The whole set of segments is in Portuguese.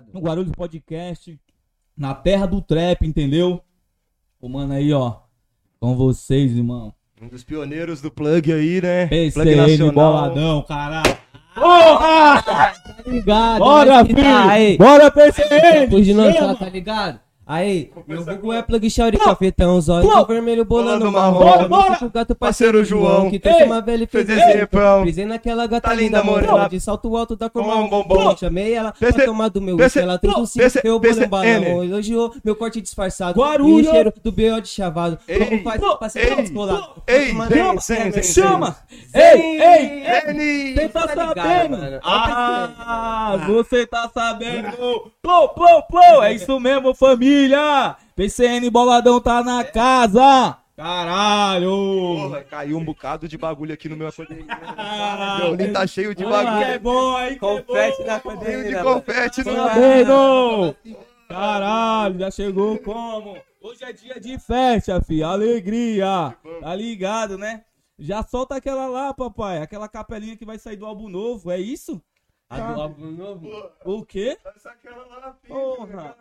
ligado. no Guarulhos Podcast, na terra do trap, entendeu? O mano aí, ó, com vocês, irmão. Um dos pioneiros do plug aí, né? Plug PCN boladão, caralho. Porra! Tá ligado? Bora, Nós que tá filho! Bora, PCN! Depois de lançar, tá ligado? Aí, meu vulgo é plug shout cafetão, zóio Pô! de vermelho bolando marrom. Bora, bora! O gato Parceiro João, que trouxe uma velha e Fez refrão. Pisei naquela gata Tá linda, morena. De salto alto da cor marrom. um bombom. Chamei ela pra tomar do meu uísque. Ela trouxe o cinto, eu bolei um balão. Elogiou meu corte disfarçado. Guarulhos. E o cheiro do B.O. de chavado. Ei, Como faz pra ser ei, descolado? ei, vem, dama, vem, vem, Chama! Ei, ei, ei! Eni! Você tá Tá sabendo? mano. Ah, você tá sabendo? Plou, plou, plou! É isso mesmo, família! PCN Boladão tá na casa! Caralho! Porra, caiu um bocado de bagulho aqui no meu acordei. Ah, Meu link tá cheio de Aí que é bagulho. bom, aí que é Confete bom. na Cheio de confete no Tá vendo? Caralho, já chegou como? Hoje é dia de festa, fi, alegria. Tá ligado, né? Já solta aquela lá, papai, aquela capelinha que vai sair do álbum novo, é isso? A do álbum novo? O quê? Essa aquela lá Pimp. Porra.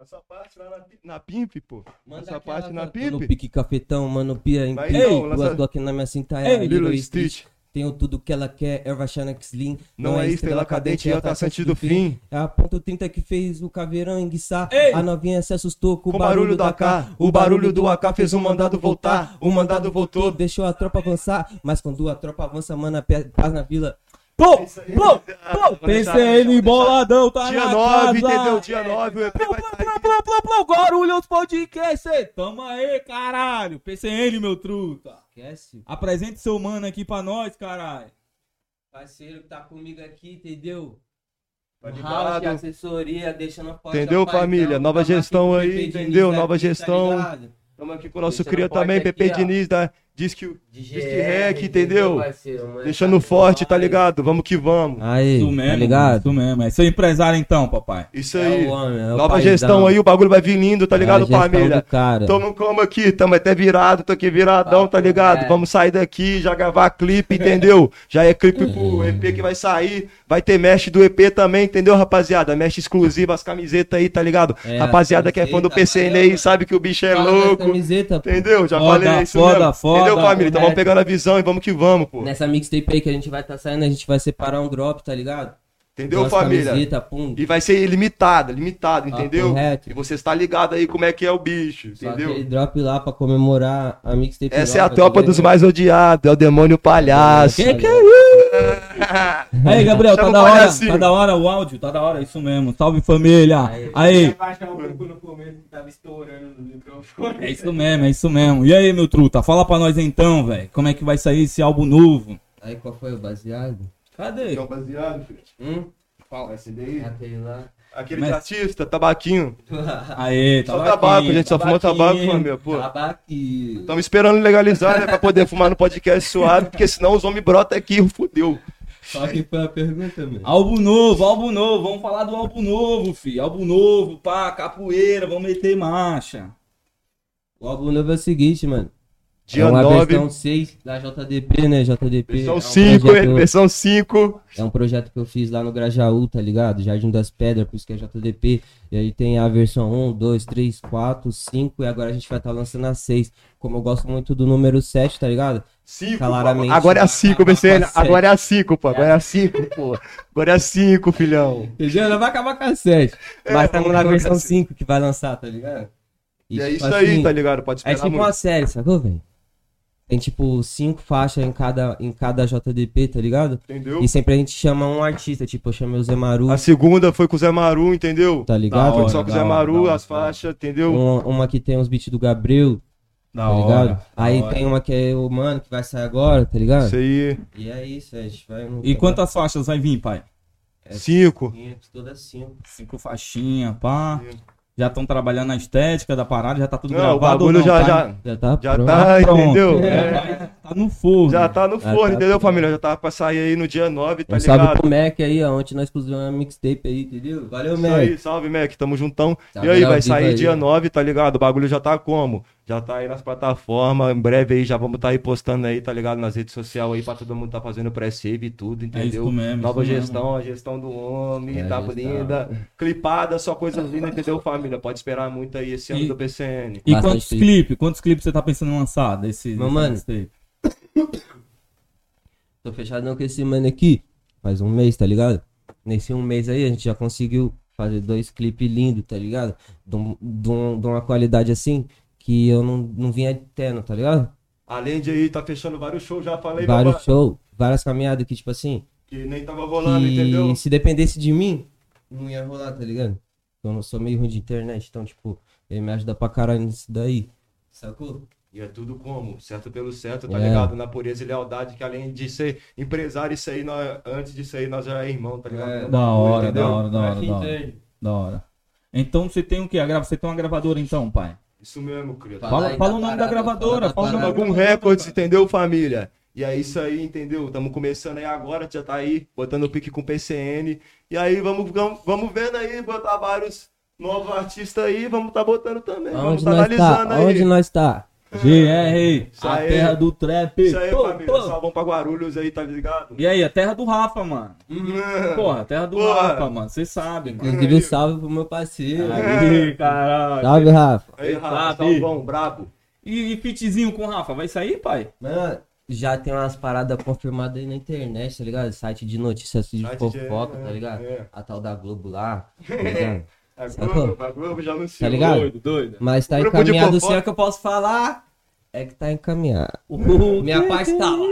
Essa parte lá na Pimp. Na Pimp, pô. Manda Essa parte na tô No Pimp. pique cafetão, mano, pia em Duas lança- Glock na minha cinta Ei, é Lilo. Street. Tenho tudo que ela quer, erva Xanax Lean. Não é estrela cadente, é o traçante do fim. É a ponto 30 que fez o caveirão enguiçar. Ei! A novinha se assustou com, Com o barulho do AK. O barulho do AK fez o mandado voltar. O mandado voltou. Deixou a tropa avançar. Mas quando a tropa avança, mano, a pé- paz na vila. Pô, pô, pô, PCN Boladão tá Dia na 9, casa. entendeu? Dia 9 o EP vai sair. plou, plou, plou, plou, Guarulhos Podcast, tamo aí, caralho. PCN, meu truta. Esquece. Apresente seu mano aqui pra nós, caralho. Parceiro que tá comigo aqui, entendeu? Tá House ligado? de assessoria, deixando forte Entendeu, família? Nova da gestão aí, entendeu? Nova tá gestão. Estamos aqui com o nosso cria também, ó. Diniz da Disque, De Disque GR, Rec, entendeu? parceiro? Mano, Deixando tá forte, tá demais. ligado? Vamos que vamos. Aí, Isso tá mesmo, ligado? isso mesmo. É seu empresário então, papai. Isso É aí. o homem, é Nova paizão. gestão aí, o bagulho vai vir lindo, tá É ligado, gestão família? cara. Tamo como aqui, tamo até virado, tô aqui viradão, tá ligado? é. Vamos sair daqui, já gravar clipe, entendeu? Já é clipe pro EP que vai sair, vai ter mesh do EP também, entendeu, rapaziada? Mesh exclusiva, as camisetas aí, tá ligado? É, rapaziada que é fã do PCN aí, sabe que o bicho é louco, camiseta, pô. entendeu? Já Foda, falei isso foda, mesmo. foda, entendeu, família? Então vamos pegando a visão e vamos que vamos, pô. Nessa mixtape aí que a gente vai tá saindo, a gente vai separar um drop, tá ligado? Entendeu, Duas família? E vai ser limitado, limitado, entendeu? correto. E você está ligado aí como é que é o bicho, Só entendeu? aquele drop lá pra comemorar a mixtape Essa é a tropa dos mais odiados, é o demônio palhaço. Que que é Aí, Gabriel, tá da hora, tá da hora o áudio, tá da hora, isso mesmo. Salve família. Aí, baixar pouco no começo que tava estourando no microfone. é isso mesmo, é isso mesmo. E aí, meu truta, fala pra nós então, velho, como é que vai sair esse álbum novo? Aí qual foi o baseado? Cadê? Então, baseado, filho. Hum? Fala esse daí. Aquele lá. Aquele Mas- artista, tabaquinho. Aê, Só tabaco, gente só fumou tabaco, família, pô. Tabaque. Estamos esperando legalizar, né, pra poder fumar no podcast suave, porque senão os homens brotam aqui e fudeu. Só que foi a pergunta, mano. Álbum novo, álbum novo, vamos falar do álbum novo, fi. Álbum novo, pá, capoeira, vamos meter marcha. O álbum novo é o seguinte, mano. Dia é uma 9, versão 6 da JDP, né? JDP. versão é um 5, projeto- versão 5. É um projeto que eu fiz lá no Grajaú, tá ligado? Jardim das Pedras, por isso que é JDP. E aí tem a versão 1, 2, 3, 4, 5 e agora a gente vai estar lançando a 6. Como eu gosto muito do número 7, tá ligado? 5, Claramente. Agora é a 5, Vai BCN. acabar com a Agora é a 5, pô. Agora é a 5, pô. Agora é a 5, filhão. Entendeu? Vai acabar com a 7. É, Mas estamos na vamos versão colocar 5 que vai lançar, tá ligado? E é tipo isso aí, assim, tá ligado? Pode É esperar tipo uma muito. série, sacou, velho? Tem tipo cinco faixas em cada, em cada JDP, tá ligado? Entendeu? E sempre a gente chama um artista, tipo, eu chamei o Zé Maru, A segunda foi com o Zé Maru, entendeu? tá ligado? Foi hora, só com o Zé hora, Maru, hora, as hora. faixas, entendeu? Uma, uma que tem os beats do Gabriel, Da tá ligado? da Aí hora. tem uma que é o Mano, que vai sair agora, tá ligado? Isso aí. E é isso, a gente vai... E quantas faixas vai vir, pai? Cinco. Todas cinco. Cinco faixinhas, pá. Já estão trabalhando na estética da parada, já tá tudo Não, o gravado. ou bagulho não, já, tá? já, Já tá já pronto. tá, Pronto. entendeu? É, É. tá- tá no forno. Já tá no Já forno, tá entendeu, pronto. família? Já tá pra sair aí no dia 9, tá Um salve ligado? pro Mac aí, ó, ontem nós pusemos uma mixtape aí, entendeu? Valeu, Isso Mac. aí, salve, Mac, tamo juntão. Tá e aí, vai sair aí, dia ó. 9, tá ligado? O bagulho já tá como? Já tá aí nas plataformas. Em breve aí já vamos estar aí postando aí, tá ligado? Nas redes sociais aí pra todo mundo tá fazendo pré-save e tudo, entendeu? isso mesmo, Nova isso mesmo. gestão, a gestão do homem, É, tá gestão. linda. Clipada, só coisas lindas, entendeu, família? Pode esperar muito aí esse ano E- do PCN. E Bastante quantos clipe. clipes? Quantos clipes você tá pensando em lançar desse, Meu desse mano. Tô fechadão com esse mano aqui. Faz um mês, tá ligado? Nesse um mês aí a gente já conseguiu fazer dois clipes lindos, tá ligado? De, um- de um- de uma qualidade assim que eu não, não vinha tendo, tá ligado? Além de aí, tá fechando vários shows, já falei, Vários babá, shows, várias caminhadas que, tipo assim, que nem tava rolando, que entendeu? se dependesse de mim, não ia rolar, tá ligado? Eu não sou meio ruim de internet, então, tipo, ele me ajuda pra caralho nisso daí. Sacou? E é tudo como? Certo pelo certo, tá É. ligado? Na pureza e lealdade, que além de ser empresário, isso aí, nós, antes disso aí, nós já é irmão, tá ligado? É. Da hora, Entendeu? da hora, da hora, Acho da hora. Da hora. Então você tem o quê? Você tem uma gravadora então, pai? Isso mesmo, criatura. Fala Fala, o nome da gravadora, fala o nome. Algum Records, entendeu, família? E é isso aí, entendeu? Estamos começando aí agora, já tá aí, botando o pique com PCN. E aí, vamos, vamos, vamos vendo aí, botar vários novos artistas aí, vamos tá botando também. vamos Onde tá nós analisando tá? aí. Onde nós tá? GR, a aí. terra do trap. Isso aí, Pô, família. pô. Salvão pra Guarulhos aí, tá ligado? E aí, a terra do Rafa, mano. Porra, a terra do Porra. Rafa, mano. Você sabe, mano. Inclusive, um salve pro meu parceiro. Aí, caralho. Salve, Rafa. Aí, Rafa, Sabe? Salvão, brabo. E, e fitzinho com o Rafa, vai sair, pai? Mano, já tem umas paradas confirmadas aí na internet, tá ligado? Site de notícias de- fofoca, é, tá ligado? é. A tal da Globo lá, tá ligado? A? Globo, a Globo já anunciou. Tá ligado? Doido, doido. Mas tá encaminhado, sim, é o que eu posso falar. É que tá encaminhado. Uh, Minha parte tá lá.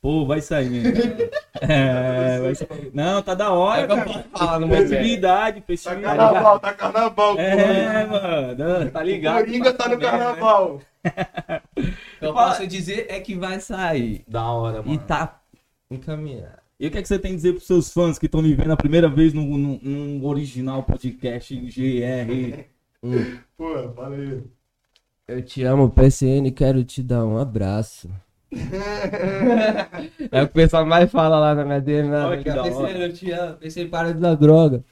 Pô, vai sair mesmo. É, vai sair. Não, tá da hora, É que eu cara. posso falar momento. Festividade, Tá carnaval, tá carnaval. É, mano, tá O ligado. Coringa tá no carnaval. O que eu posso dizer é que vai sair. Da hora, mano. E tá encaminhado. E o que, é que você tem a dizer pros seus fãs que estão me vendo a primeira vez no, no, no original podcast GR? Hum. Pô, fala aí. Eu te amo, PCN, quero te dar um abraço. é o que o pessoal mais fala lá na minha DM. né? Olha que da hora. PCN, eu te amo. PCN, para de dar droga.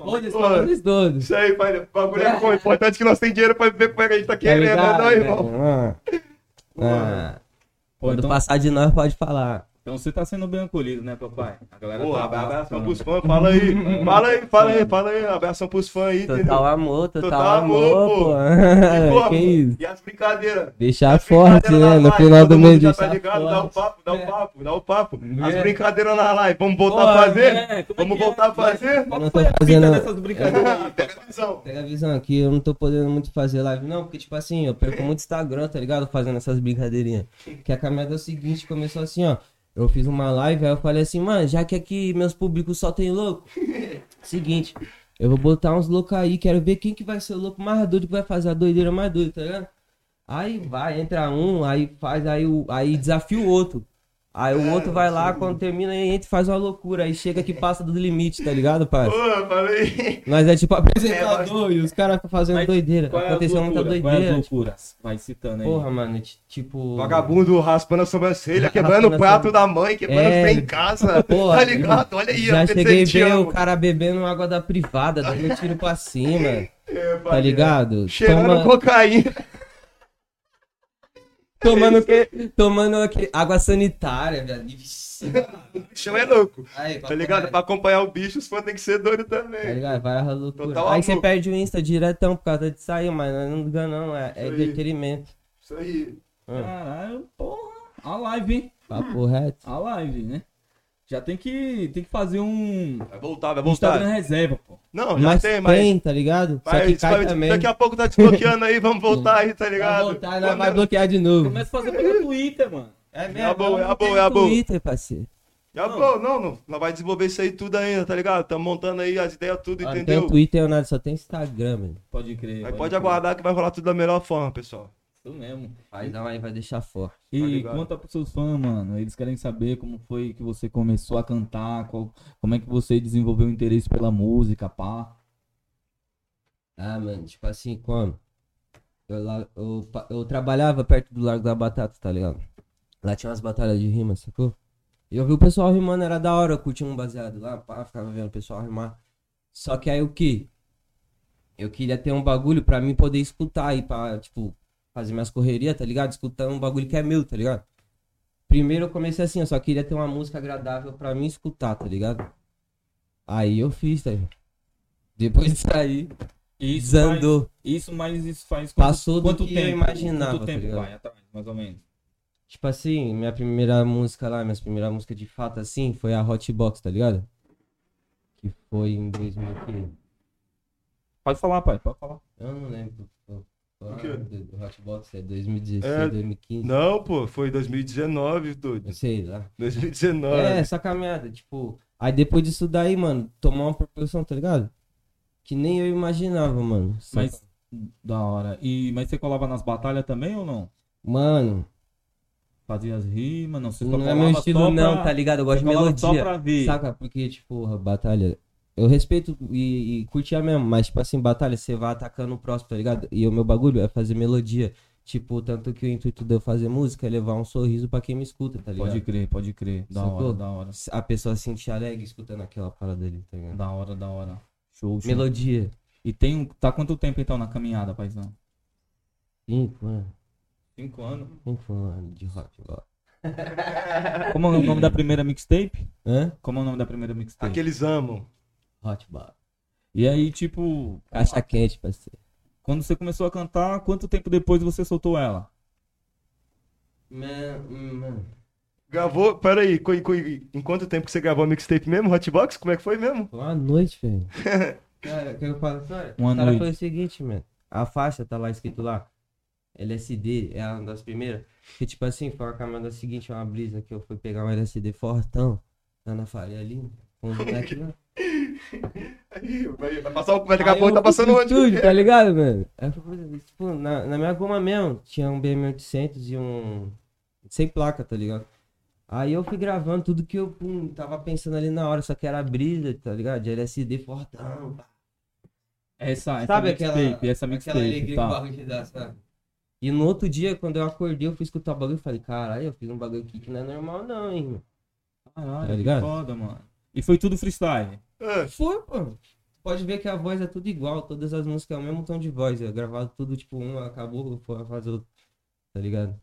Onde eles todos? Isso aí, pai. O bagulho é bom. O importante é que nós temos dinheiro pra ver como é que a gente tá querendo, né, ligado? não, irmão? Ah. Ah. Pô, Quando então, passar de nós, pode falar. Então você tá sendo bem acolhido, né, papai? A galera Porra, tá abração pros fãs, fala aí. Fala aí, fala aí, fala aí. Abração pros fãs aí, entendeu? Total amor, total, Total amor, amor, pô. pô. E, pô, que isso? E as brincadeiras? Deixar As forte, né? No final do mês, já tá deixar ligado, dá o forte. papo, dá o É. papo, dá o papo. As É. brincadeiras na live, vamos voltar Pô, a fazer? é, é Vamos é? voltar a fazer? Eu Qual não foi tô a fita fazendo- dessas brincadeiras aí? Pega a visão. Pega a visão aqui, eu não tô podendo muito fazer live, não, porque, tipo assim, eu perco muito Instagram, tá ligado? Fazendo essas brincadeirinhas. Que a caminhada é o seguinte, começou assim, ó. Eu fiz uma live, aí eu falei assim, mano, já que aqui meus públicos só tem louco, seguinte, eu vou botar uns loucos aí, quero ver quem que vai ser o louco mais doido que vai fazer a doideira mais doida, tá ligado? Aí vai, entra um, aí faz, aí, aí desafia o outro. Aí o outro vai lá, quando termina, aí entra e faz uma loucura. Aí chega que passa do limite, tá ligado, pai? Pô, falei. Nós é tipo apresentador e os caras fazendo Mas doideira. Qual é Aconteceu a muita loucura? Qual é doideira. as loucuras? Vai citando aí. Porra, mano, tipo. Vagabundo raspando a sobrancelha, quebrando o a prato da mãe, quebrando É. em casa. Porra, tá ligado? Olha aí, Já cheguei ver o cara bebendo água da privada, dando tiro pra cima. É, Tá ligado? Cheirando Toma- cocaína. Tomando o quê? Tomando aqui, água sanitária, velho. O bichão é louco. Aí, Tá ligado? Pra acompanhar o bicho, os fãs tem que ser doido Tá também. ligado? Vai a loucura. Total Aí você perde o Insta diretão por causa de sair, mas não liga não, é, é Isso aí. entretenimento. Isso aí. Caralho, porra. A live, hein? Papo reto. A live, né? Já tem que, tem que fazer um Vai voltar, vai um Instagram voltar. reserva, pô. Não, já Mas tem, mas. tem, tá ligado? Só mas que cai vai- também. daqui a pouco tá desbloqueando aí, vamos voltar aí, tá Vai ligado? voltar, nós Quando- vai bloquear de novo. Começa a fazer pelo Twitter, mano. É É a boa, é a boa, é a no boa. Twitter, parceiro. Já bom, não, não. Nós vai desenvolver isso aí tudo ainda, tá ligado? Tamo montando aí as ideias, tudo, Ah, Não tem entendeu? Twitter nada, só tem Instagram, mano. Pode crer. Aí pode aguardar que vai rolar tudo da melhor forma, pessoal. Isso mesmo. Vai dar aí, vai deixar forte. Tá E ligado. conta pros seus fãs, mano. Eles querem saber como foi que você começou a cantar, qual- como é que você desenvolveu o interesse pela música, pá. Ah, mano, tipo assim, como? Eu, lá, eu, eu trabalhava perto do Largo da Batata, tá ligado? Lá tinha umas batalhas de rima, sacou? E eu vi o pessoal rimando, era da hora, eu curtia um baseado lá, pá, ficava vendo o pessoal rimar. Só que aí o que? eu queria ter um bagulho pra mim poder escutar e pra, tipo, fazer minhas correrias, tá ligado? Escutando um bagulho que é meu, tá ligado? Primeiro eu comecei assim, eu só queria ter uma música agradável pra mim escutar, tá ligado? Aí eu fiz, tá ligado? Depois disso aí, Isso desandou. faz- isso, mas isso faz quanto, Passou do quanto que eu tempo? imaginava, Quanto tá tempo ligado? vai atrás, mais ou menos? Tipo assim, minha primeira música lá, minha primeira música de fato assim, foi a Hotbox, tá ligado? Que foi em 2000 e quê? Pode falar, pai, pode falar. Eu não lembro. O quê? do- do Hotbox é 2016, É, 2015. Não, pô, foi 2019, doido. Eu sei lá. 2019. É, essa caminhada, tipo. Aí depois disso daí, mano, tomou uma proporção, tá ligado? Que nem eu imaginava, mano. Mas, da hora. E, mas você colava nas batalhas também ou não? Mano, Fazia as rimas, não? Só não é meu estilo só não, pra- tá ligado? Eu gosto de colava Só melodia. pra ver. Saca? Porque, tipo, a batalha. Eu respeito e, e curtia mesmo, mas, tipo assim, batalha, você vai atacando o próximo, tá ligado? E o meu bagulho é fazer melodia. Tipo, tanto que o intuito de eu fazer música é levar um sorriso pra quem me escuta, tá ligado? Pode crer, pode crer. Da Sacou? hora, da hora. A pessoa se sentir alegre escutando aquela parada ali, tá ligado? Da hora, da hora. Show, show. Melodia. E tem um. Tá quanto tempo então na caminhada, paizão? Cinco anos. Cinco anos. Cinco anos de rock agora. Como é o nome da primeira mixtape? Hã? Como é o nome da primeira mixtape? Aqueles amam. Hot bar. E aí, tipo, Caixa quente, parceiro. quando você começou a cantar, quanto tempo depois você soltou ela? Mano, Gravou, peraí, co- co- em quanto tempo que você gravou a mixtape mesmo, Hotbox? Como é que foi mesmo? Foi uma noite, velho. Cara, quer que eu fale sério? Uma o cara noite. foi o seguinte, mano. A faixa tá lá escrito lá. LSD, é uma das primeiras. Que tipo assim, foi a caminhada seguinte, uma brisa que eu fui pegar um LSD fortão. Lá na Faria ali. Com os moleques lá. Aí, vai, vai passar o. Vai daqui a pouco tá passando onde? estúdio, tá ligado, mano? Aí tipo, na, na minha goma mesmo, tinha um BM800 e um... Sem placa, tá ligado? Aí eu fui gravando tudo que eu pum, tava pensando ali na hora, só que era brisa, tá ligado? De LSD fortão. Essa, essa Sabe aquela, essa aquela alegria que o tá. bagulho te dá, sabe? E no outro dia, quando eu acordei, eu fui escutar o bagulho e falei, caralho, eu fiz um bagulho aqui que não é normal não, hein, mano. Caralho, Tá que ligado? foda, mano. E foi tudo freestyle. É, Foi, pô. Pode ver que a voz é tudo igual, todas as músicas é o mesmo tom de voz. Eu gravado tudo, tipo, um acabou, foi fazer outro. Tá ligado?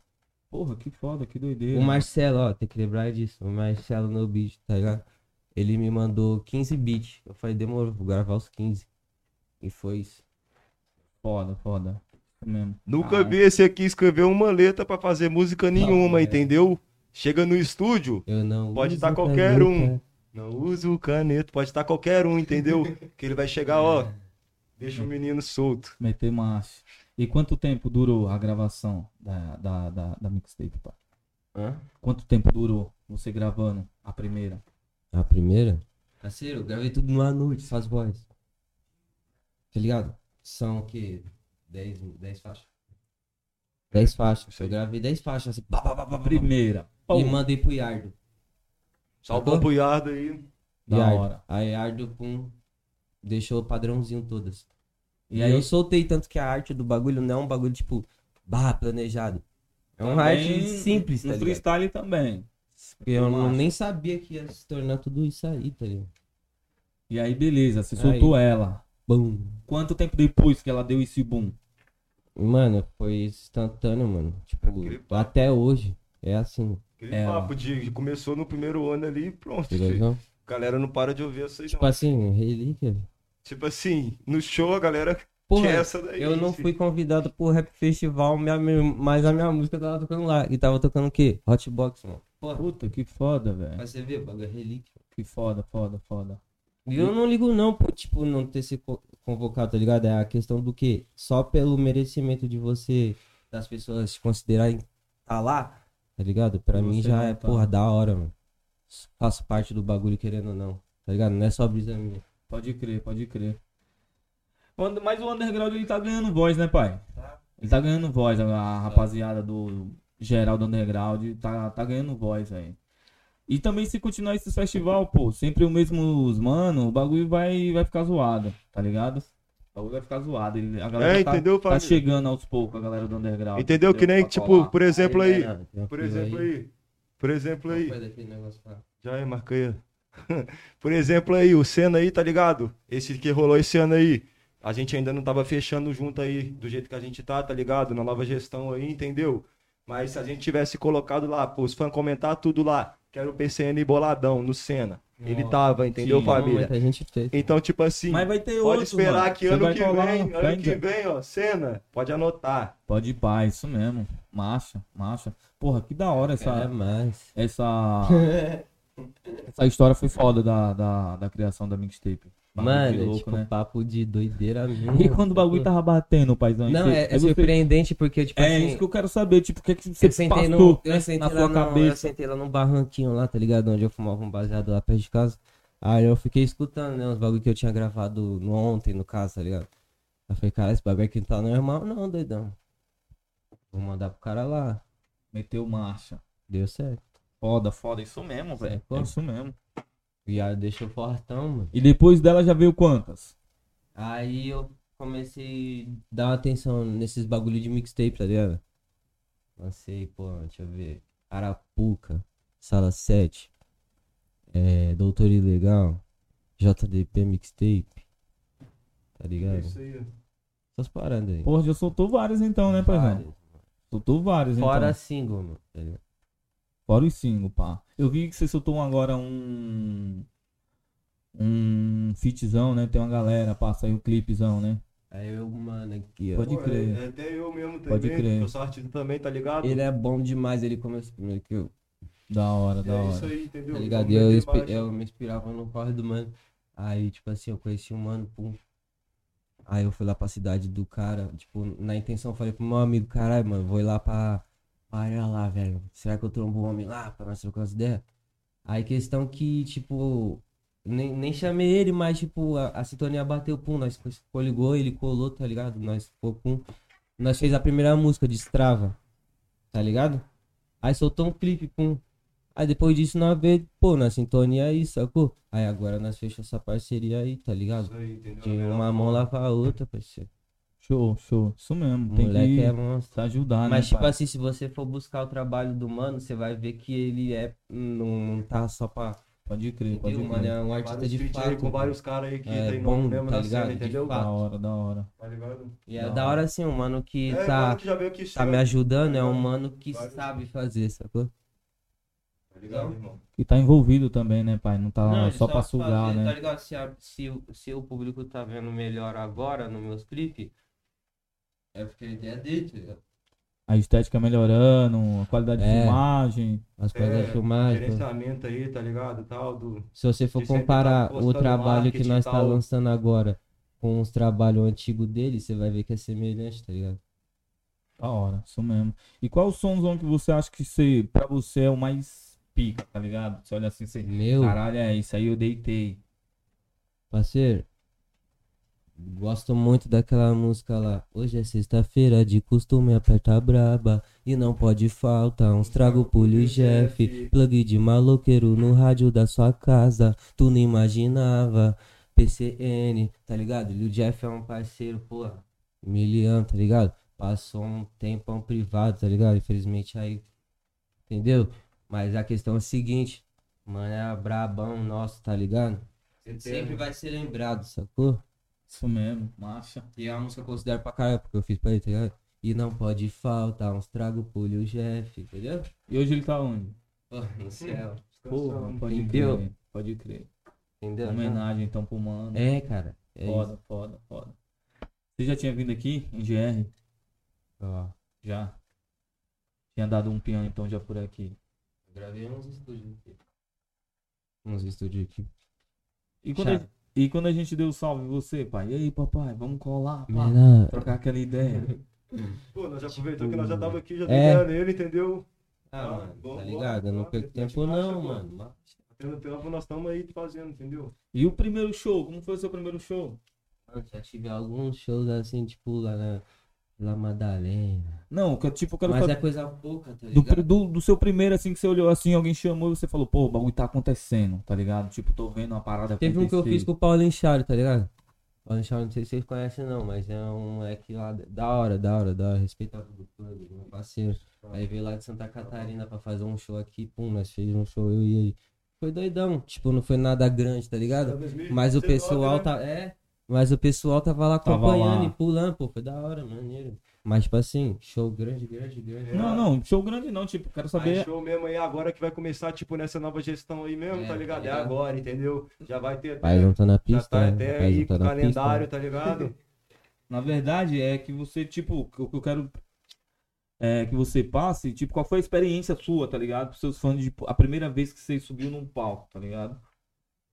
Porra, que foda, que doideira. O Marcelo, ó, tem que lembrar disso. O Marcelo no beat, tá ligado? Ele me mandou 15 beats. Eu falei, demorou, vou gravar os 15. E foi isso. Foda, foda. Isso mesmo. nunca Ah, vi esse aqui escrever uma letra pra fazer música nenhuma, é. entendeu? Chega no estúdio, Eu não. Pode uso tá qualquer um. Não use o caneto, pode estar qualquer um, entendeu? que ele vai chegar, ó, É. deixa o menino solto. Meter marcha. E quanto tempo durou a gravação da, da, da, da mixtape, pá? Hã? Quanto tempo durou você gravando a primeira? A primeira? Parceiro, eu gravei tudo numa noite, essas vozes. Tá ligado? São o quê? 10, 10 faixas. 10 faixas. Eu gravei 10 faixas assim. Pá, pá, pá, pá, pá, Primeira. pá, e mandei pro Yardo. Salve um punhado aí. Da Yardo. hora. Aí Yardo, pum, deixou o padrãozinho todas. E E aí aí eu soltei tanto que a arte do bagulho não é um bagulho tipo, barra planejado. É uma também arte simples, tá No ligado? freestyle também. Porque eu não, nem sabia que ia se tornar tudo isso aí, tá ligado? E aí, beleza, você Aí. soltou ela. Bum. Quanto tempo depois que ela deu esse boom? Mano, foi instantâneo, mano. Tipo, até hoje. É assim, Aquele É, papo de começou no primeiro ano ali, pronto. filho. Galera não para de ouvir essa aí, Tipo não. assim, relíquia. Tipo assim, no show a galera Porra, essa daí. eu não fui convidado pro Rap Festival, minha, mas a minha música tava tocando lá. E tava tocando o quê? Hotbox, mano. Porra, Puta, que foda, velho. mas você vê, bagulho é relíquia. Que foda, foda, foda. E eu não ligo não por, tipo, não ter se co- convocado, tá ligado? É a questão do que só pelo merecimento de você, das pessoas te considerarem tá lá, tá ligado? Pra mim já é, tá. porra, da hora, mano. Faço parte do bagulho querendo ou não, tá ligado? Não é só brisa minha. Pode crer, pode crer. Mas o underground ele tá ganhando voz, né, pai? Ele tá ganhando voz, a- a rapaziada do geral do underground tá, tá ganhando voz aí. E também se continuar esse festival, pô, sempre o mesmo mano, o bagulho vai, vai ficar zoado, tá ligado? O bagulho vai ficar zoado. Ele- A galera É, tá, entendeu, tá chegando aos poucos, a galera do underground. Entendeu? Que nem, Pra tipo, colar. por exemplo aí. né, tem Por exemplo aí. Por exemplo aí. Já é, marca aí. Por exemplo aí, o Senna aí, tá ligado? Esse que rolou esse ano aí. a gente ainda não tava fechando junto aí do jeito que a gente tá, tá ligado? Na nova gestão aí, entendeu? Mas se a gente tivesse colocado lá, pô, os fãs comentar tudo lá, que era o PCN boladão no Senna. Ele tava, entendeu, sim, família? Muita gente fez. Então, tipo assim, Mas vai ter pode outro, esperar mano. que Você ano que colar vem, no ano que vem, ó, Senna, pode anotar. Pode ir pá, isso mesmo. Marcha, marcha. Porra, que da hora essa. É mais. Essa. essa história foi foda da, da, da criação da mixtape. Bagulho Mano, é louco, tipo né? papo de doideira mesmo. E quando o bagulho tava batendo, paizão? Não, é, é surpreendente porque, tipo É assim. isso que eu quero saber, tipo, o que, é que você Eu sentei, no, eu sentei na lá sua no, eu cabeça? sentei lá num barranquinho lá, tá ligado? Onde eu fumava um baseado lá perto de casa. Aí eu fiquei escutando, né? Os bagulho que eu tinha gravado no ontem, no caso, tá ligado? Aí eu falei, cara, esse bagulho aqui não tá normal, não, doidão. Vou mandar pro cara lá. Meteu marcha. Deu certo. Foda, foda, isso mesmo, velho. Sacou? É isso mesmo. E aí deixou fortão, mano. E depois dela já veio quantas? Aí eu comecei a dar uma atenção nesses bagulho de mixtape, tá ligado? Lancei, pô, deixa eu ver. Arapuca, Sala 7, é, Doutor Ilegal, JDP Mixtape, tá É ligado? isso aí. Essas paradas aí. Porra, já soltou vários então, né, paizão? Várias. Soltou vários Fora então. single, mano. tá ligado? Fora os single, pá. Eu vi que você soltou agora um. Um fitzão, né? Tem uma galera, passa aí o clipezão, né? Aí eu, mano, aqui, ó. Pode Pô, crer. é- Até eu mesmo também, Pode crer. eu sou artista também, tá ligado? Ele é bom demais, ele começou primeiro que eu. Da hora, E da é isso hora. aí, entendeu? Tá ligado? Eu, marcha. eu me inspirava no corre do mano. Aí, tipo assim, eu conheci um mano, pum. Aí eu fui lá pra cidade do cara, tipo, na intenção eu falei pro meu amigo, caralho, mano, vou ir lá pra, pra área lá, velho. Será que eu trombo um homem lá pra nós trocar as ideias? Aí questão que, tipo, nem, nem chamei ele, mas, tipo, a, a sintonia bateu, pum, nós coligou, ele colou, tá ligado? Nós ficou, pum. Nós fez a primeira música de Strava, tá ligado? Aí soltou um clipe, pum. Aí depois disso nós veio, pô, na sintonia aí, sacou? Aí agora nós fechamos essa parceria aí, tá ligado? Isso aí, entendeu? De uma mão lava a outra, parceiro. Show, show. Isso mesmo. O Tem moleque que é monstro. ajudar, Mas, né? tipo pai? assim, se você for buscar o trabalho do mano, você vai ver que ele é. Não, não tá só pra. Pode crer, pode Entendeu, crer. mano? É um artista Vários de fato. com vários caras aí que É, tem bom, nome mesmo tá na ligado? cena, De entendeu? Da hora, da hora. Tá ligado? E é Da da hora. hora assim, um mano que É, tá, mano que já veio aqui tá me ajudando, é um mano que Vários. sabe fazer, sacou? Tá ligado, irmão? E tá envolvido também, né, pai? Não tá Não, só pra sabe sugar, fazer, né? Tá ligado? Se, a- se, o- se o público tá vendo melhor agora nos meus clipes, é porque a ideia dele, tá ligado? A estética melhorando, a qualidade de É. filmagem. As coisas da filmagem. pô. Gerenciamento aí, tá ligado? Tal, do... Se você for Ele sempre comparar tá o postando trabalho que marketing nós e tá tal. lançando agora com os trabalhos antigos dele, você vai ver que é semelhante, tá ligado? Da hora, isso mesmo. E qual o somzão que você acha que você, pra você é o mais pica, tá ligado? Você olha assim, você. Meu, Caralho, é isso aí eu deitei. parceiro, gosto muito daquela música lá. Hoje é sexta-feira, de costume aperta braba. E não pode faltar uns trago pulho e Jeff. Plug de maloqueiro no rádio da sua casa. Tu não imaginava. PCN, tá ligado? E o Jeff é um parceiro, porra. Miliano, tá ligado? Passou um tempão privado, tá ligado? Infelizmente aí. Entendeu? Mas a questão é a seguinte. Mano, é brabão nosso, tá ligado? Sempre vai ser lembrado, sacou? Isso mesmo, marcha. E é uma música que eu considero pra caralho, porque eu fiz pra ele, tá ligado? E não pode faltar uns trago pulho Jeff, entendeu? E hoje ele tá onde? Pô, no céu. Porra, pode Entendeu? crer. Pode crer. Entendeu? Homenagem então pro mano. É, cara. É foda, foda, foda. Você já tinha vindo aqui em GR? isso. Ó, Já? Tinha dado um peão então já por aqui. gravei uns estúdios aqui. Uns estúdios aqui. E quando. E quando a gente deu salve em você, pai? E aí, papai, vamos colar, pá, trocar aquela ideia. Pô, nós já aproveitou que nós já tava aqui, já É. nele, entendeu? Ah, Ah, mano, bom, tá bom, ligado? Eu não bom, perco tempo marcha, não, pô. mano. Tendo tempo, nós estamos aí fazendo, entendeu? E o primeiro show? Como foi o seu primeiro show? Mano, já tive alguns shows assim, tipo, lá na La Madalena. Não, que eu, tipo, eu quero Mas é coisa pouca, tá do, ligado? do, do seu primeiro, assim, que você olhou assim, alguém chamou e você falou, pô, o bagulho tá acontecendo, tá ligado? Tipo, tô vendo uma parada Teve um que eu acontecer. fiz com o Paulinho Charo, tá ligado? Paulinho Charo, não sei se vocês conhecem não, mas é um moleque lá da hora, da hora, da hora, respeitado do clube, meu parceiro. Aí veio lá de Santa Catarina pra fazer um show aqui, pum, nós fez um show, eu e ele. Foi doidão, tipo, não foi nada grande, tá ligado? Mas o pessoal tá. É, Mas o pessoal tava lá Tava acompanhando lá. e pulando, pô, foi da hora, maneiro. Mas, tipo assim, show grande, grande, grande. Não, não, show grande não, tipo, quero Aí saber. show mesmo aí agora que vai começar, tipo, nessa nova gestão aí mesmo, É, tá ligado? tá É ligado? agora, entendeu? Já vai ter não tá na já pista. tá né? até Pai aí não tá com o na calendário, pista. tá ligado? Na verdade, é que você, tipo, o que eu quero é que você passe, tipo, qual foi a experiência sua, tá ligado? Pros seus fãs, de, a primeira vez que você subiu num palco, tá ligado?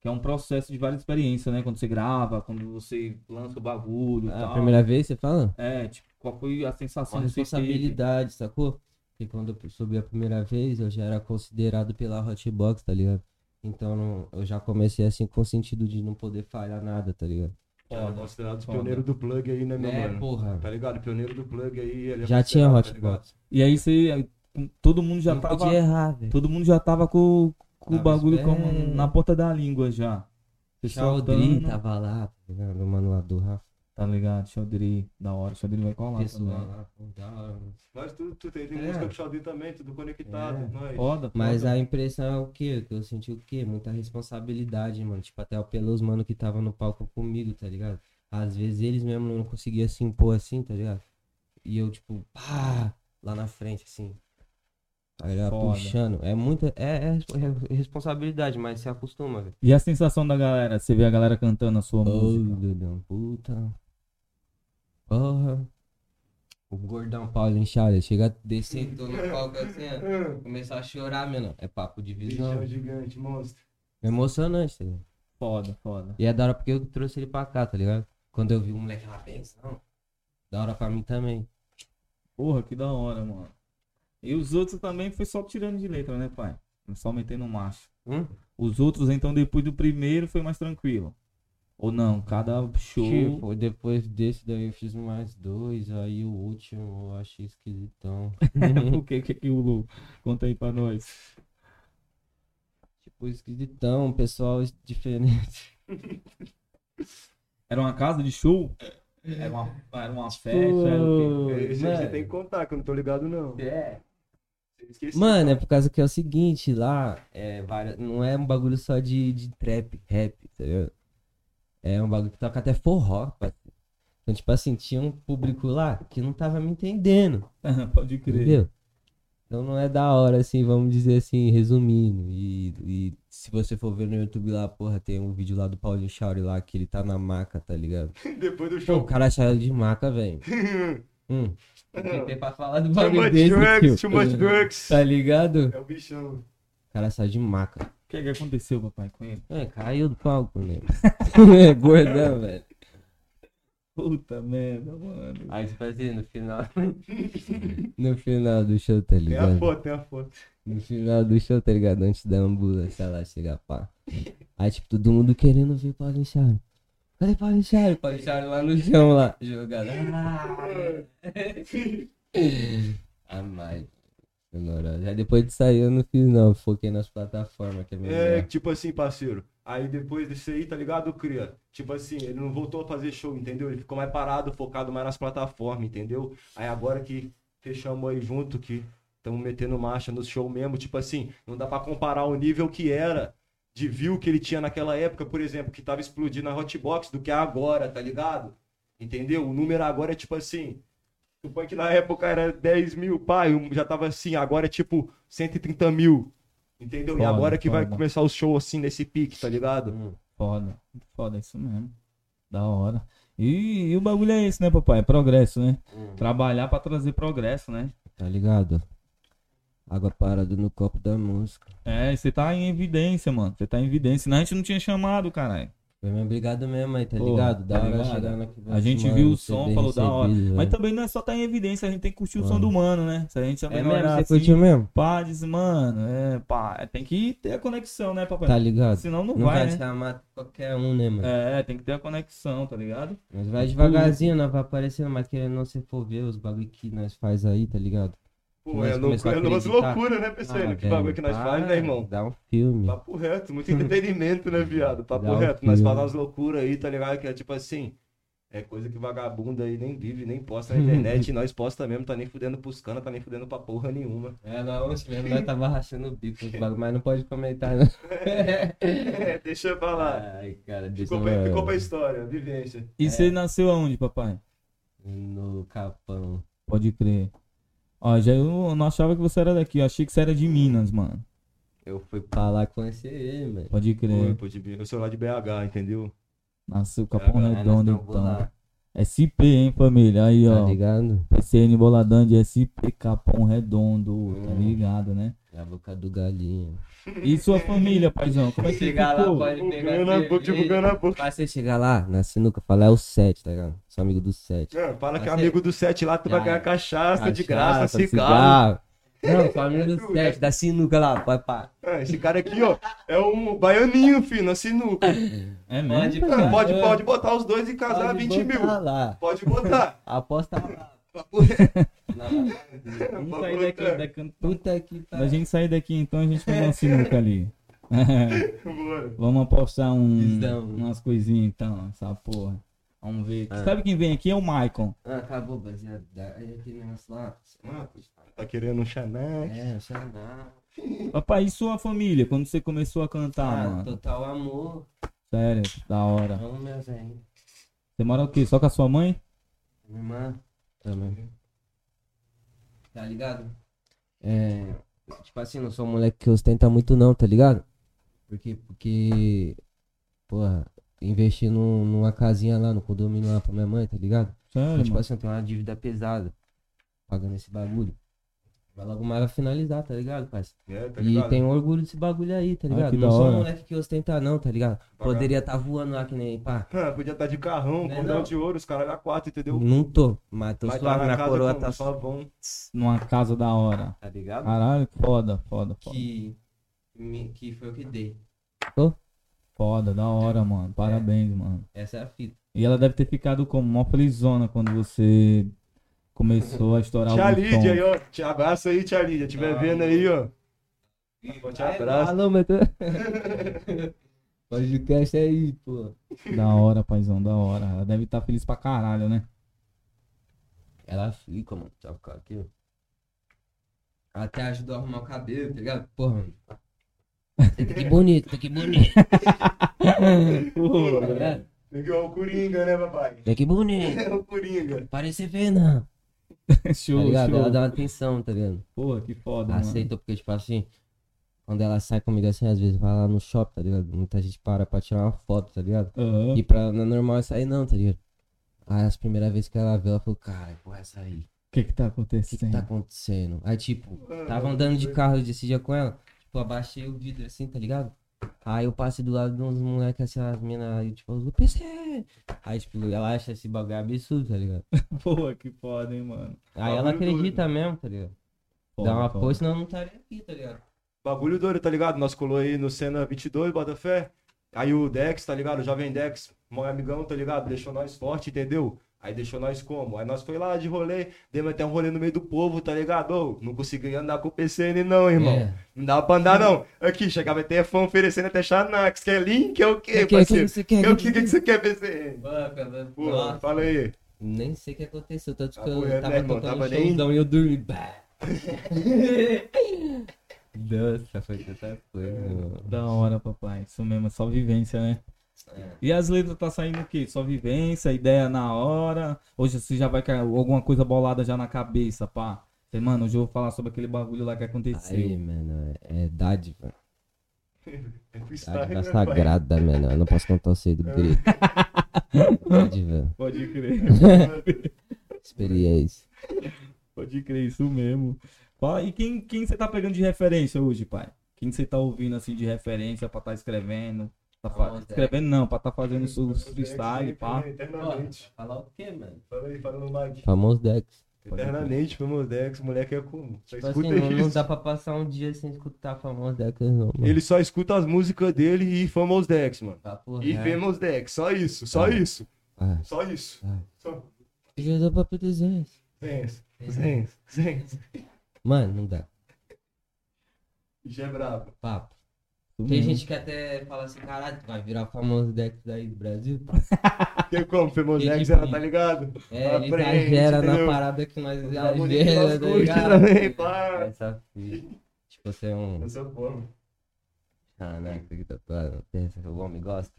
Que é um processo de várias experiências, né? Quando você grava, quando você lança o bagulho e A tal. primeira vez, você fala? É, tipo, qual foi a sensação Uma que você teve? responsabilidade, sacou? Porque quando eu subi a primeira vez, eu já era considerado pela Hotbox, tá ligado? Então não- eu já comecei assim com o sentido de não poder falhar nada, tá ligado? Foda, considerado foda. pioneiros do plug aí, né, meu É, mano? porra. Tá ligado? Pioneiro do plug aí. ele é Já tinha tá? Hotbox. E aí você. Todo mundo já não tava. podia errar, velho. Todo mundo já tava com, com o bagulho como esperando. na ponta da língua já. Soltando, tava lá, tá ligado? O mano lá do Rafa. Tá ligado? Chaudri, da hora. Chaudri vai colar Pessoal também. lá, pô, da hora, mano. Nós tudo, tudo tem, tem É. música com o Xaldi também, tudo conectado. É. Nós. Foda, Mas foda. a impressão é o quê? Que eu senti o quê? Muita responsabilidade, mano. Tipo, até pelos mano que tava no palco comigo, tá ligado? Às vezes eles mesmo não conseguiam se impor assim, tá ligado? E eu, tipo, pá, lá na frente, assim. Tá ligado? Foda. Puxando. É muita. É, é é responsabilidade, mas se acostuma, velho. E a sensação da galera? Você vê a galera cantando a sua Ô, música? Dudão, puta. Porra. O gordão Paulo Charles chega a descer no palco assim, ó. Começar a chorar, mano. É papo de visão. Bichão gigante, monstro. É emocionante, tá ligado? Foda, foda. E é da hora porque eu trouxe ele pra cá, tá ligado? Quando eu vi o moleque lá, benção. Da hora pra mim também. Porra, que da hora, mano. E os outros também foi só tirando de letra, né, pai? Só metendo macho. Hum? Os outros, então, depois do primeiro, foi mais tranquilo. Ou não, cada show. Tipo, depois desse daí eu fiz mais dois, aí o último eu achei esquisitão. o que que que o Lu? Conta aí pra nós. tipo, esquisitão, pessoal diferente. Era uma casa de show? Era uma, era uma festa? Era o quê? Aí você tem que contar, que eu não tô ligado, não. É. Esqueci. Mano, é por causa que é o seguinte, lá é várias, não é um bagulho só de, de trap, rap, tá ligado? É um bagulho que toca até forró, parceiro. Então, tipo assim, tinha um público lá que não tava me entendendo, Pode crer. entendeu? Então não é da hora, assim, vamos dizer assim, resumindo. E, e se você for ver no YouTube lá, porra, tem um vídeo lá do Paulinho Chauri lá, que ele tá na maca, tá ligado? Depois do Pô, o show. cara achava de maca, velho. hum. Tentei pra falar do Too bagulho much desse, drugs, too much drugs. Tá ligado? É o bichão. O cara saiu de maca. O que que aconteceu, papai, com ele? É, caiu do palco, né? é gordão, velho. Puta merda, mano. Aí você faz assim, no final. no final do show, tá Tem a ligado? foto, tem a foto. No final do show, tá ligado? Antes da ambulância lá chegar, pá. Aí, tipo, todo mundo querendo ver o Paulo Charles. Cadê Paulo Charles? Paulo Charles lá no chão, lá, jogado. Ah, mais. Aí depois de sair eu não fiz não, foquei nas plataformas que é melhor. É, tipo assim, parceiro. Aí depois desse aí, tá ligado, Cria? Tipo assim, ele não voltou a fazer show, entendeu? Ele ficou mais parado, focado mais nas plataformas, entendeu? Aí agora que fechamos aí junto, que estamos metendo marcha no show mesmo, tipo assim, não dá pra comparar o nível que era de view que ele tinha naquela época, por exemplo, que tava explodindo na Hotbox do que é agora, tá ligado? Entendeu? O número agora é tipo assim. Suponho que na época era 10 mil, pai, já tava assim, agora é tipo 130 mil. Entendeu? e Foda, agora que vai foda. começar o show assim nesse pique, tá ligado? Hum. Foda. Foda, isso mesmo. Da hora. E, e o bagulho é esse, né, papai? É progresso, né? Hum. Trabalhar pra trazer progresso, né? Tá ligado? Água parada no copo da música. É, você tá em evidência, mano. Você tá em evidência. Senão a gente não tinha chamado, caralho. Foi mesmo obrigado mesmo aí, tá Pô, ligado? Da tá hora ligado? aqui. A gente mano, viu o som, falou da hora. Mas também não é só tá em evidência, a gente tem que curtir o som Mano. do mano, né? Se a gente também É mesmo? olhar Você assim, curtiu mesmo? pá, diz, mano, é, pá, tem que ter a conexão, né, papai? Tá ligado? Senão não, Não vai, vai né? chamar qualquer um, né, mano? É, tem que ter a conexão, tá ligado? Mas vai devagarzinho, não vai aparecendo, mas querendo não se for ver os bagulho que nós faz aí, tá ligado? Pô, é, louco, é umas loucuras, né, pessoal? Ah, que bagulho que nós velho, faz, né, irmão? Dá um filme. Papo reto, muito entretenimento, né, viado? Papo Dá um reto. Nós falamos umas loucuras aí, tá ligado? Que é tipo assim. É coisa que vagabundo aí nem vive, nem posta na internet. e nós posta mesmo, tá nem fudendo pros canas, tá nem fudendo pra porra nenhuma. É, não, ontem mesmo nós tava rachando o bico, mas não pode comentar, né? É, deixa eu falar. Ai, cara, deixa Ficou pra, eu... ficou pra história, vivência. E você nasceu aonde, papai? No Capão. Pode crer. Ó, já eu não achava que você era daqui, eu achei que você era de Minas, mano. Eu fui pra lá conhecer ele, mano. Pode Foi, crer. pô, de- eu sou lá de BH, entendeu? Nasceu Capão É, Redondo, nós tamo então. lá, SP, hein, família? Aí, Tá ó. ligado? PCN Boladão de SP Capão Redondo, tá Hum. ligado, né? Na boca do galinho. E sua família, paizão? Como é que Chegar lá, pode pegar Divulgando a boca, divulgando a boca. Pra você chegar lá, na sinuca, falar é o 7, tá ligado? Sou amigo do 7. Não, fala que é amigo do set lá, tu vai Já. ganhar cachaça, de graça, Cachaça, cigarro. Não, amigo do 7, da sinuca lá, pai, pá. Ah, esse cara aqui, ó, é um baianinho, filho, na sinuca. É mesmo? Pode- pode, É. pode botar os dois e casar Pode 20 mil. lá. Pode botar. Aposta lá. Vamos sair daqui, daqui. Puta que Da pariu. gente sair daqui, então a gente faz uma sinuca ali. Vamos apostar um, umas coisinhas então, essa porra. Vamos ver. Ah. Sabe quem vem aqui é o Maicon. Ah, acabou, baseado. Aí aquele negócio lá. Tá querendo um Xanax? É, Xaná. Papai, e sua família? Quando você começou a cantar, Ah, mano? total amor. Sério, da hora. Amo meu velho. Você mora o quê? Só com a sua mãe? Minha irmã também. Tá ligado? É. Tipo assim, não sou um moleque que ostenta muito não, tá ligado? Porque, porque. Porra, investi num- numa casinha lá no condomínio lá pra minha mãe, tá ligado? Sério, tipo mano. assim, eu tenho uma dívida pesada. Pagando esse bagulho. Vai logo mais vai finalizar, tá ligado, parceiro? É, tá E ligado? tenho orgulho desse bagulho aí, tá ligado? que não sou um moleque que ostenta não, tá ligado? Poderia estar voando lá que nem, pá. Ah, podia estar de carrão, Né, cordão não? de ouro, os caras a quatro, entendeu? Não tô, mas tô Vai tá suave, na coroa tá só bom. Numa casa da hora. Tá ligado? Caralho, foda, foda, foda. Que, me- que foi o que dei. Foda, da hora, mano. Parabéns, mano. Essa é a fita. E ela deve ter ficado como mó felizona quando você começou a estourar Tia o Lídia aí, ó. Te abraço aí, tia Lídia. Estiver Ah, vendo aí, ó. Forte abraço. Alô, mas tô... Podcast aí, pô. Da hora, paizão, da hora. Ela deve estar feliz pra caralho, né? Ela fica, mano. Deixa eu ficar aqui, ó. Ela até ajudou a arrumar o cabelo, tá ligado? Porra, mano. Você tá que bonito, tá que bonito. Tá ligado? Tem que ir o Coringa, né, papai? Tá que bonito. É o Coringa. Parece ver, não. show, Tá ligado? show. Ela dá uma atenção, tá ligado? Porra, que foda, mano. Aceita, porque, tipo assim, quando ela sai comigo assim, às vezes vai lá no shopping, tá ligado? Muita gente para pra tirar uma foto, tá ligado? Aham. E pra não é normal aí não, tá ligado? Aí as primeiras vezes que ela viu, ela falou, cara, porra, essa aí. O que que tá O que, acontecendo? que tá acontecendo? Aí, tipo, tava andando de carro esse dia com ela, tipo, abaixei o vidro assim, tá ligado? Aí eu passei do lado de uns moleques assim, as minas, aí, tipo, eu PC. Aí, tipo, ela acha esse bagulho absurdo, tá ligado? Porra, que foda, hein, mano. Aí ela acredita mesmo, tá ligado? Dá uma apoio, senão eu não estaria aqui, tá ligado? Bagulho doido, tá ligado? Nós colou aí no Cena 22, Botafé. Aí o Dex, tá ligado? O Jovem Dex, meu amigão, tá ligado? Deixou nós forte, entendeu? Aí deixou nós como? Aí nós foi lá de rolê, demos até um rolê no meio do povo, tá ligado? Ô, não consegui andar com o PCN não, irmão. É. Não dava pra andar não. Aqui, chegava até fã oferecendo até Xanax. Quer link? É o quê, O que, que parceiro? você quer? É o que, que você quer, PCN? Pô, Nossa, fala aí. nem sei o que aconteceu, tanto que pô, é, eu né, tava irmão? tocando Tava nem- e eu dormi. Bah. Nossa, foi tanta coisa, mano. Da hora, papai. Isso mesmo, é só vivência, né? É. E as letras tá saindo o quê? Só vivência, ideia na hora? Hoje você já vai com alguma coisa bolada já na cabeça, pá? Você, mano, hoje eu vou falar sobre aquele bagulho lá que aconteceu. Aí, mano, é dádiva. É freestyle, Dádiva né, pai? sagrada, mano. Eu não posso contar o segredo grego. Dádiva. Pode crer. Experiência. Pode crer, isso mesmo. E quem, quem você tá pegando de referência hoje, pai? Quem você tá ouvindo assim de referência pra tá escrevendo? Tá fa- Vamos, escrevendo não, pra tá fazendo seus freestyle, pá. Eternamente. Falar o quê, mano? Fala aí, fala no mic. Famoso Dex. Eternamente, Famos Dex, moleque é como? Só Tipo escuta assim, não, não dá pra passar um dia sem escutar Famoso Dex, não, mano. Ele só escuta as músicas dele e Famous Dex, mano. Papo E reto. Famous Dex, só isso, só Ah. isso. Ah, Só isso. ah. Só. Já dá pra dizer. Zens, Zens, Zens. Mano, não dá. Já é brabo. Papo. Tem mesmo. gente que até fala assim, caralho, tu vai virar o famoso Dex daí do Brasil. Tem como, Femosex, tipo, ela tá ligado? É, Pra ele frente, exagera na entendeu? parada que nós Tá exagera, tá ligado? também, pá. Essa fita. Tipo, você é um... Ah, não, isso aqui tá tatuado. Essa que o homem gosta.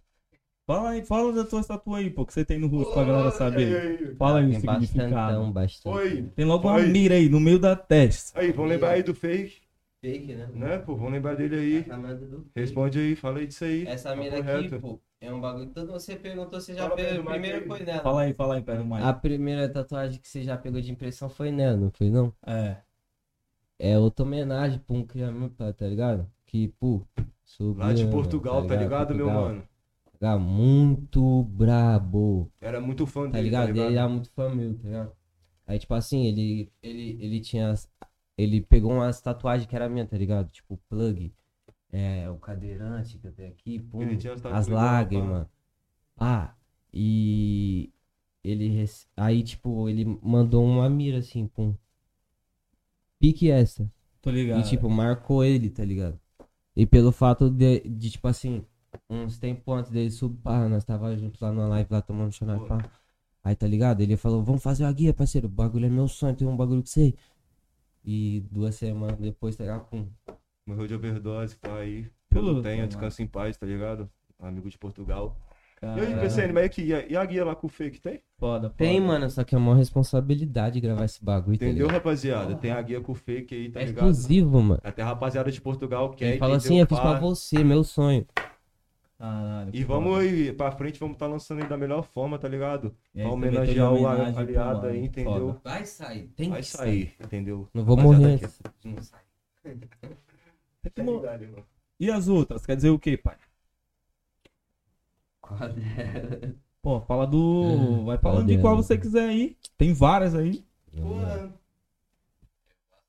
Fala aí, fala da tua estatua aí, pô, que você tem no rosto pra galera saber. Aí, Fala aí o significado. bastantão, bastante. Oi. Tem logo uma Oi. mira aí, no meio da testa. Aí, vamos lembrar aí do fake, Fake, né? né, pô? Vamos lembrar dele aí. Responde aí, fala aí disso aí. Essa Tá mira aqui, correto. pô, é um bagulho. Todo você perguntou, você já Fala pegou. mic Primeiro aí. foi nela. Fala aí, fala aí, pega o mic. A primeira tatuagem que você já pegou de impressão foi nela, não foi não? É. É outra homenagem pra um criamento, tá ligado? Que, pô, subiu, Lá de Portugal, tá ligado, meu Portugal. mano? Tá muito brabo. Era muito fã tá dele, ligado? tá Ele ligado? era muito família, tá ligado? Aí, tipo assim, ele, ele, ele tinha. Ele pegou umas tatuagens que era minha, tá ligado? Tipo, plug. É, o cadeirante que eu tenho aqui, pum, Ele tinha as lágrimas. Ah, e. Ele. rece- Aí, tipo, ele mandou uma mira assim, pum. Pique essa. Tô ligado. E, tipo, marcou ele, tá ligado? E pelo fato de, de tipo assim, uns tempos antes dele subir, pá, nós tava junto lá na live, lá tomando chonai, pá. Aí, tá ligado? Ele falou, vamos fazer uma guia, parceiro, o bagulho é meu sonho, tem um bagulho que sei. E duas semanas depois, tá ligado? Pum. Morreu de overdose, tá aí. Pelo tenha, mano. descansa em paz, tá ligado? Amigo de Portugal. E aí, PCN, mas aqui, e a- e a guia lá com o fake tem? Foda, foda. Tem, mano, só que é uma responsabilidade gravar esse bagulho, tá Entendeu, ligado? rapaziada? Tem a guia com o fake aí, tá É ligado? exclusivo, mano. Até a rapaziada de Portugal quer, Ele falou assim, eu fiz pra você, meu sonho. Caralho, E foda. vamos aí, pra frente, vamos estar lançando aí da melhor forma, tá ligado? Aí, Pra homenagear o aliado mano, aí, entendeu? foda. Vai sair, tem Vai que sair, entendeu? Não vou Rapaziada morrer. aqui-. Não sai. Eternidade, irmão. E as outras? Quer dizer o quê, pai? Quadra- Pô, fala do. Vai Qual falando de qual você quiser aí. Tem várias aí. Porra,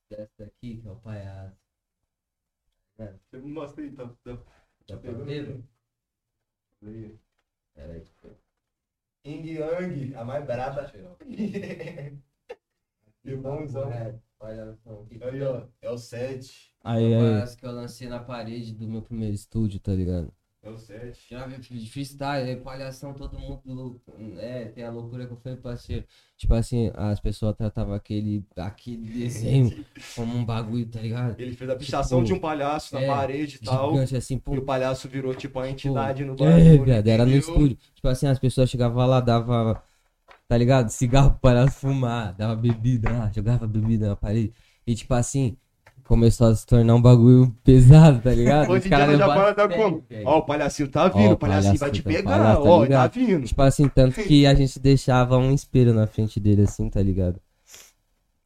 Dessa aqui, que é o palhaço. você me mostra aí, tá? tá- Tá pegando vendo? aí. Peraí. Ying Yang, a mais braba. Que bonzão. É, palhação. Aí, ó, é o 7. Aí, aí. Parece que eu lancei na parede do meu primeiro estúdio, tá ligado? É o 7. Já de freestyle, é palhação, todo mundo. É, tem a loucura que eu falei, parceiro. Tipo assim, as pessoas tratavam aquele, aquele desenho como um bagulho, tá ligado? Ele fez a pichação Tipo, de um palhaço na é, parede e tal. Gigante assim, pô. E o palhaço virou tipo a entidade no É, bagulho. viado, era no estúdio. Tipo assim, as pessoas chegavam lá, dava, tá ligado? Cigarro palhaço fumar, dava bebida lá, jogava bebida na parede. E tipo assim, começou a se tornar um bagulho pesado, tá ligado? Hoje em dia já levaram fala tá como? Ó, o palhacinho tá vindo, Ó, o palhacinho vai te palhacinho, pegar, palhaço, tá ó, tá ligado? vindo. Tipo assim, tanto que a gente deixava um espelho na frente dele, assim, tá ligado?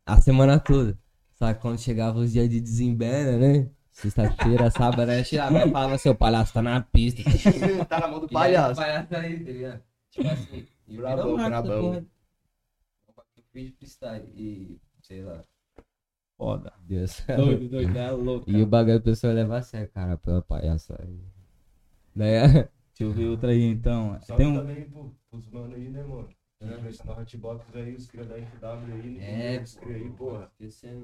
A semana toda. Só que quando chegava os dias de desembera, né? Sexta-feira, sábado, né? Chegava e falava, seu palhaço tá na pista. tá na mão do aí, o palhaço. palhaço tá aí, tá ligado? Tipo assim. E o Brabão, da brabão. porra. Eu fiz freestyle e, sei lá, Foda. Deus. Doido, doido. É louco. E o bagulho a pessoa leva a sério, cara, pela palhaça aí. Daí, Deixa eu ver outra aí, então. Salve Tem um... também pro, pros mano aí, né, mano? Impressionar o Hotbox aí, os cria da FW aí, né? é, Os cria aí, porra.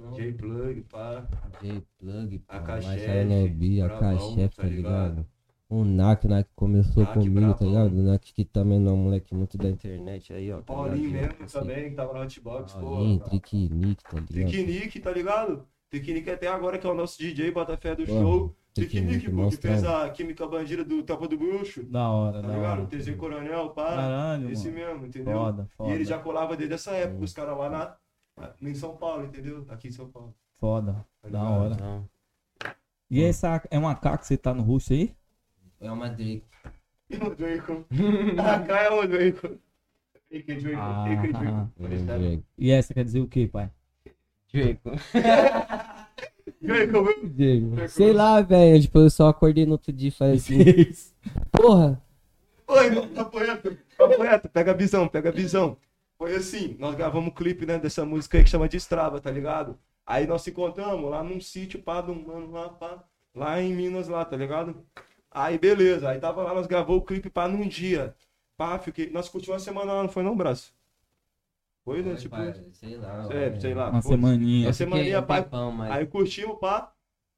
Não. J-Plug, pá. J-Plug, pô, AK-Chef, Marcelo Nebi, Brabão, AK-Chef, tá tá ligado? O Nak, o Nak começou Nak, comigo, tá brabão. ligado? O Nak que também não é um moleque muito da internet aí, ó. tá Paulinho ligado? mesmo Assim, também, que tava no Hotbox, Paulinho, Nick, tá ligado? Tricknick, tá ligado? Tricknick até agora que é o nosso DJ, Botafé do Porra, show. Tricknick, pô, que fez a Química Bandida do Tapa do Bruxo. Da hora, Tá da ligado? hora. TZ Coronel, pá. Caralho, Esse mano. mesmo, entendeu? Foda, foda. E ele já colava desde essa época, os caras lá na, em São Paulo, entendeu? Aqui em São Paulo. Foda. Tá Da hora. Não, E essa é uma AK que você tá no rosto aí? É uma Drake. E o Draco. A cá é o Draco. Ike Draco, Ah. Draco. Drake. E essa quer dizer o quê, pai? Drake. Draco, viu? Drake. Sei lá, velho. Tipo, eu só acordei no outro dia e falei assim, porra. Oi, mano, papo reto, papo reto, pega a visão, pega a visão. Foi assim, nós gravamos um clipe, né, dessa música aí que chama de Estrava, tá ligado? Aí nós se encontramos lá num sítio, pá, de um mano lá, pá, lá em Minas, lá, tá ligado? Aí beleza, aí tava lá, nós gravou o clipe, pá, num dia. Pá, fiquei, nós curtimos uma semana lá, não foi não, braço? Foi, né, tipo, Sei lá. é, sei lá. Uma foi. semaninha. Uma semaninha, pai. tempão, mas- Aí curtimos, pá.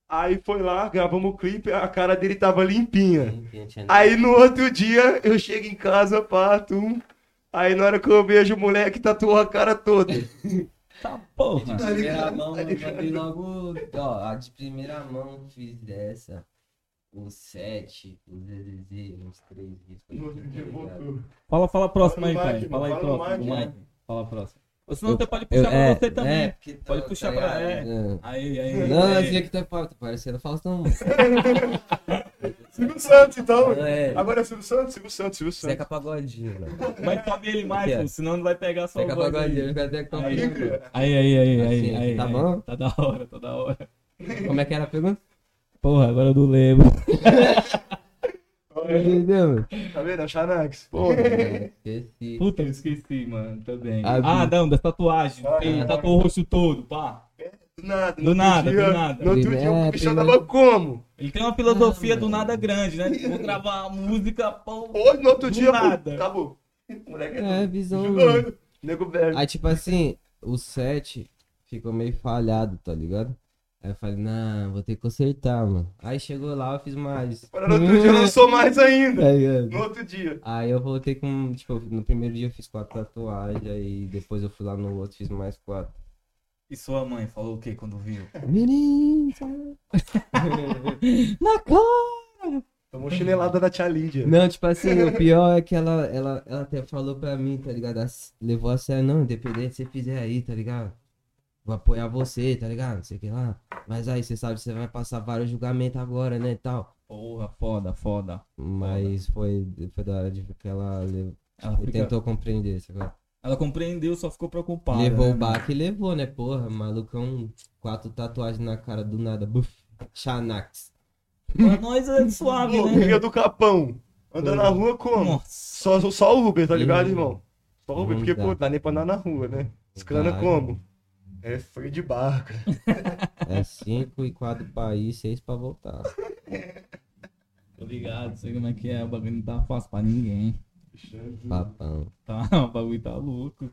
Aí foi lá, gravamos o clipe, a cara dele tava limpinha. Não tinha Aí no outro dia eu chego em casa, parto. Aí na hora que eu vejo o moleque tatuou a cara toda. Tá porra. De Tá primeira ligado? mão, Tá eu logo. Ó, a de primeira mão fiz dessa. O 7, o ZZZ, uns 3 riscos. No outro dia tá voltou. Fala, fala próximo aí, Fala no pai. Fala aí próximo. Fala próximo. Ou senão Eu- você pode Eu- puxar pra é, você também. é, porque tá- Pode puxar tá pra- ligado? É. Aí, aí. Não, aí. esse aqui tá tá parecendo Faustão. Silvio Santos, então. É. Agora é Silvio Santos, Silvio Santos, Silvio Santos. Seca pagodinho, mano. Mas sobe ele mais, É. senão não vai pegar só Seca aí. pagodinho, até Aí, frio. aí, aí, aí, aí, Assim, aí, tá aí. bom? Tá da hora, tá da hora. Como é que era a pergunta? Porra, agora eu não lembro. Entendeu? Tá vendo? É o Xanax. É, Esqueci. Puta, eu esqueci, mano, também. Ah, Ah, não, das tatuagens. Ah, Ele é. tatuou o rosto todo, pá. do nada. Do nada, dia- do nada. No outro dia o bichão primeiro- tava como? Ele tem uma filosofia Ah, do mano. nada grande, né? Vou gravar uma música, pô. Hoje, no outro Do dia, pô, nada. acabou. O moleque É, é visão. Nego velho. Aí, tipo assim, o 7 ficou meio falhado, tá ligado? Aí eu falei, não, vou ter que consertar, mano. Aí chegou lá, eu fiz mais. Agora no outro dia lançou mais ainda. Tá ligado? No outro dia. Aí eu voltei com, tipo, no primeiro dia eu fiz quatro tatuagens, aí depois eu fui lá no outro fiz mais quatro. E sua mãe falou o que quando viu? Menino, sabe? Na cara! Tomou chinelada da tia Lídia. Não, tipo assim, o pior é que ela, ela, ela até falou pra mim, tá ligado? As- Levou a sério, não, independente se você fizer aí, tá ligado? Vou apoiar você, tá ligado? Não sei o que lá. Mas aí, você sabe, você vai passar vários julgamentos agora, né, e tal. Porra, foda, foda. Mas foi, foi da hora de que ela, Ela, fica- tentou compreender, sabe? ela compreendeu, só ficou preocupada. levou né, o baque e levou, né, porra? Malucão, quatro tatuagens na cara do nada. Buf, Xanax. Pra nós é suave, né? Rio do Capão. Andando na rua como? Nossa. Só, só o Uber, tá ligado, irmão? Só o Uber, porque, dá. pô, dá nem pra andar na rua, né? Os como? É freio de barca. É cinco e quatro pra ir, seis pra voltar. Tô ligado, sei como é que é. O bagulho não tá fácil pra ninguém. Papão. Tá, o bagulho tá louco.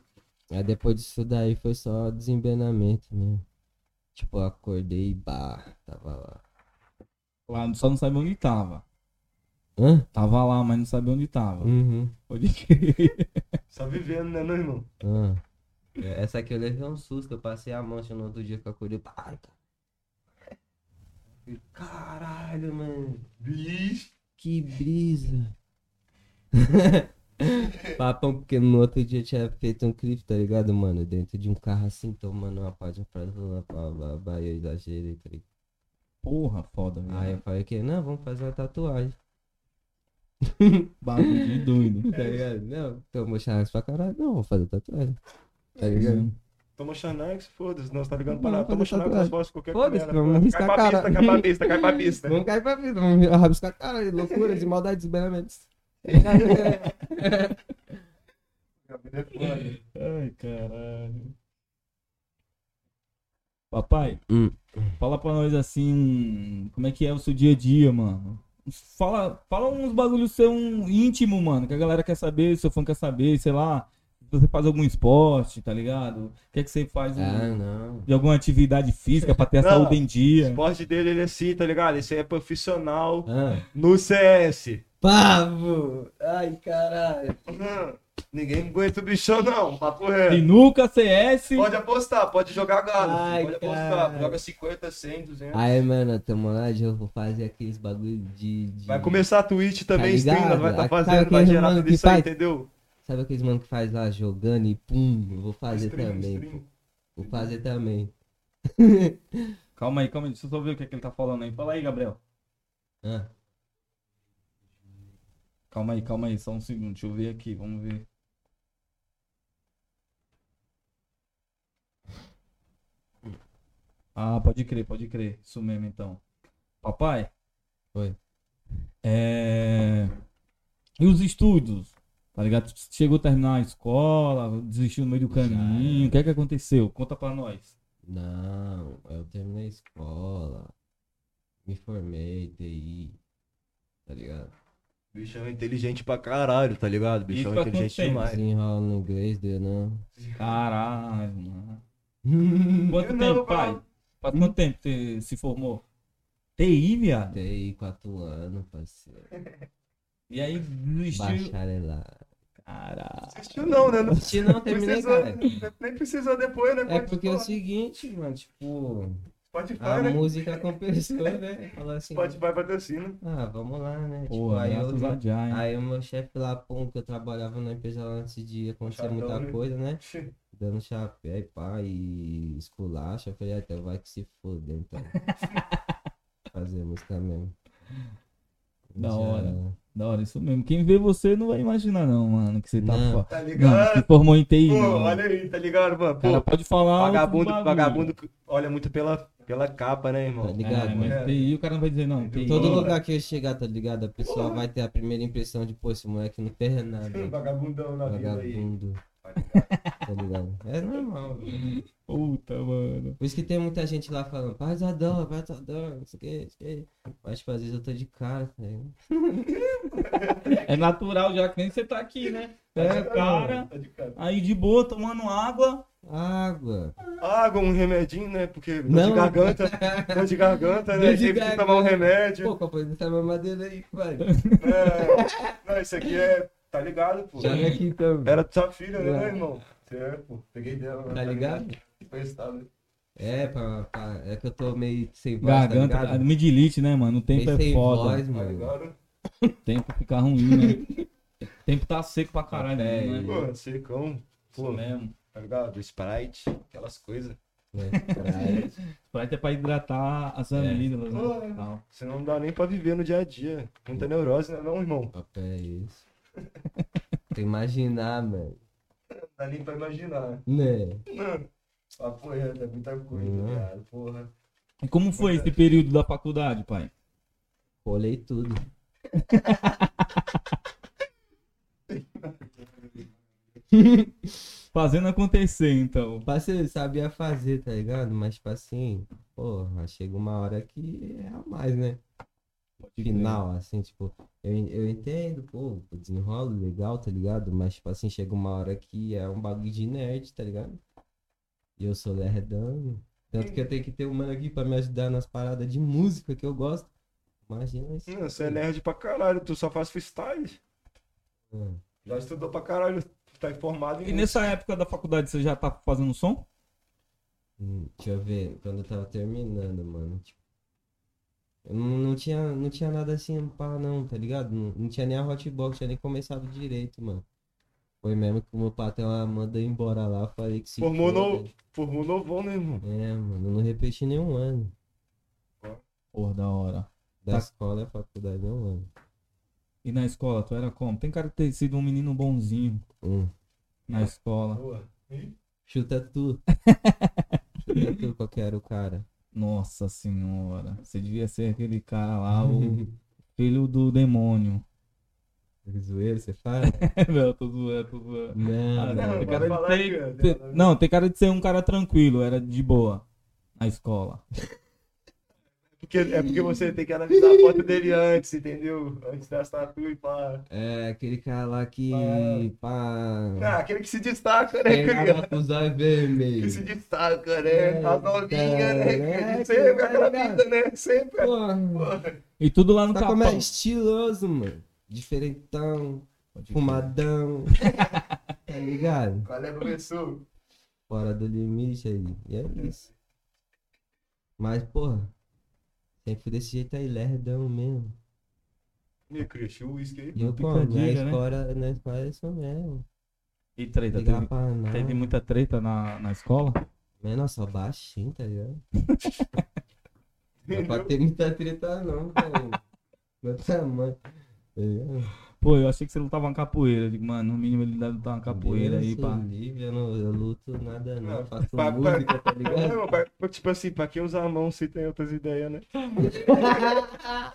Aí depois disso daí foi só desembenamento mesmo. Tipo, eu acordei e bah, tava lá. Lá só não sabia onde tava. Hã? Tava lá, mas não sabia onde tava. Uhum. Pode crer. Só vivendo, né, meu irmão? Ah. É, Essa aqui eu levei um susto, eu passei a mancha no outro dia acordei. Ai, cara. Caralho, mano. Bicho. Que brisa. Papão, porque no outro dia tinha feito um clipe, tá ligado, mano? Dentro de um carro assim, tomando uma página pra lá, pra eu exagerei, tá ligado? Porra, foda, velho. Aí eu falei que, não, vamos fazer uma tatuagem. Bagulho de doido. Tá ligado? Não, tomou chance pra caralho. Não, vou fazer tatuagem. Tá ligado? Toma Xanax, foda-se. Não, você tá ligando pra nada. Toma fazer Xanax, as fotos, qualquer Foda-se, merda, vamos foda-se. riscar Cai pra a cara. pista, cai pra pista, cai pra pista. Vamos cair pra vida, vamos rabiscar caralho, loucuras e maldades foda. Ai, caralho. Papai, Hum. fala pra nós assim, como é que é o seu dia a dia, mano? Fala, fala uns bagulhos seu um íntimo, mano, que a galera quer saber, seu fã quer saber, sei lá, você faz algum esporte, tá ligado? O que é que você faz Ah, não. de alguma atividade física pra ter a Não, saúde em O dia? esporte dele, ele é assim, tá ligado? Esse aí é profissional Ah. no CS. Pavo! Ai, caralho. Hum, Ninguém aguenta o bichão, não. Papo reto. Sinuca, CS. Pode apostar, pode jogar gado. Ai, pode apostar. cara. Joga 50, 100, 200. Aí, mano, tamo lá, eu vou fazer aqueles bagulho de. de- Vai começar a Twitch também, Tá stream, ligado? vai estar Sabe fazendo, vai gerar tudo que isso aí, faz? entendeu? Sabe aqueles mano que faz lá jogando e pum, vou fazer Stream, também. stream. Vou fazer também. Calma aí, calma aí, deixa eu só ver o que, é que ele tá falando aí. Fala aí, Gabriel. Ah, Calma aí, calma aí, só um segundo, deixa eu ver aqui, vamos ver. Ah, pode crer, pode crer. Isso mesmo, então. Papai? Oi. É... E os estudos? Tá ligado? Chegou a terminar a escola, desistiu no meio do caminho, o que é que aconteceu? Conta pra nós. não, eu terminei a escola. Me formei, TI. Tá ligado? Bichão é inteligente pra caralho, tá ligado? Bichão Isso é inteligente demais. Desenrola no inglês, deu não. Caralho, mano. Quanto Eu tempo, não, pai? quanto tempo você se formou? TI, viado. TI, 4 anos, parceiro. E aí desistiu. Bacharelado. Caralho. Assistiu não, né? Não Assisti não, terminei, precisou, cara. nem precisou depois, né? É Pode porque é o falar. seguinte, mano, tipo, Spotify, a né? música compensou, né? Falar assim, Spotify patrocina. ah, vamos lá, né? Tipo, aí, eu, já, hein? aí o meu chefe lá, pum, que eu trabalhava na empresa lá antes de acontecer Chatão, muita né? coisa, né? Dando chapéu e pá, e esculacha. Eu falei, até vai que se foder, então. Fazer música mesmo. Da Já- hora. Da hora, isso mesmo. Quem vê você não vai imaginar, não, mano, que você tá Não. fora. Tá Não, se ligado? formou em TI, Pô, não. olha aí, tá ligado, mano? O cara Pô, pode falar. vagabundo, vagabundo olha muito pela, pela capa, né, Tá irmão? ligado? É, mas É. TI o cara não vai dizer, não. TI. Todo lugar que eu chegar, tá ligado? A pessoa vai ter a primeira impressão de, pô, esse moleque não ferra nada. Vagabundão na vida aí. Vagabundo, Tá ligado? tá? É normal. velho. Puta, mano. Por isso que tem muita gente lá falando, faz a dor, faz a dor, não sei o que, não sei o que. Mas, tipo, às vezes eu tô de cara, tá ligado? É natural já que nem você tá aqui, né? É, cara. Tá de cara. Aí de boa, tomando água. Água. Água, um remedinho, né? Porque dor Não. de garganta, dor de garganta, né? Teve que tomar um remédio. Pô, papai, essa mamadeira aí, pai. É. Não, isso aqui é. Tá ligado, pô? Joga aqui então. Era tua filha, né, É. meu irmão? Você é, pô. Peguei dela. né? Tá ligado? Emprestado. É, pra, pra- é que eu tô meio sem voz, tá Garganta. ligado? Midilite, né, mano? O tempo Meio é sem foda. voz, Tá mano. O tempo fica ruim, né? O tempo tá seco pra caralho, É, né? Pô, secão. Isso Pô, mesmo. tá ligado? Sprite, aquelas coisas. Né? Praia. Sprite é pra hidratar as amígdalas, né? Pô. Tal. Senão não dá nem pra viver no dia a dia. Muita neurose, né, não, irmão? É isso. Imaginar, mano. Não dá nem pra imaginar. Né? Papo reto, é muita coisa, viado. Porra. E como foi esse período da faculdade, pai? Rolei tudo. Fazendo acontecer, então. Parceiro, sabia fazer, tá ligado? Mas, tipo assim, porra, chega uma hora que é a mais, né? Final, assim, tipo, eu, eu entendo, pô, desenrolo legal, tá ligado? Mas, tipo assim, chega uma hora que é um bagulho de nerd, tá ligado? E eu sou lerdão. Tanto que eu tenho que ter um mano aqui pra me ajudar nas paradas de música que eu gosto. Imagina isso. Não, você é nerd pra caralho, tu só faz freestyle. Hum. Já estudou pra caralho, tá informado em E nessa época da faculdade você já tá fazendo som? Hum, Deixa eu ver, quando eu tava terminando, mano. Tipo, eu não, não, tinha, não tinha nada assim pá, não, tá ligado? Não, não tinha nem a hotbox, tinha nem começado direito, mano. Foi mesmo que o meu patrão lá mandou embora lá, falei que se Formou foda. no- Formou novão, né, irmão? É, mano, eu não repeti nenhum ano. Porra, da hora. Da Tá. escola e faculdade, nenhum ano. E na escola, tu era como? Tem cara de ter sido um menino bonzinho Hum. na escola. Boa. Chuta tu. Chuta tu qual que era o cara. Nossa senhora. Você devia ser aquele cara lá, o filho do demônio. Zoeiro, você fala? não, tô zoando, tô zoando. Não, Ah, não. tem cara de ter- não, tem cara de ser um cara tranquilo, era de boa na escola. Porque, é porque você tem que analisar a foto dele antes, entendeu? Antes das tatu e pá. É, aquele cara lá que. Ah, pá. aquele que se destaca, né, com os olhos Que se destaca, né? É, As novinhas, né? é, Sempre que aquela tá vida, né? Sempre. Porra. Porra. E tudo lá no Tá capão. como é estiloso, mano. Diferentão, fumadão. tá ligado? Qual é, professor? Fora do limite aí. E é isso. Mas, porra. Sempre fui desse jeito aí, lerdão mesmo. Me cresceu o uísque aí. E eu, na né? escola, na escola é isso mesmo. E treta, teve, teve muita treta na, na escola? Mas, nossa, baixinho, tá ligado? Não pra ter muita treta não, cara. Meu tamanho. Tá ligado? Pô, eu achei que você lutava uma capoeira. Eu Digo, mano, no mínimo ele deve lutar uma capoeira Deus aí, pá. livre, eu, não, eu luto nada não, Não, faço pra- pra- música, tá É, ligado? meu pai, tipo assim, pra quem usar a mão se tem outras ideias, né?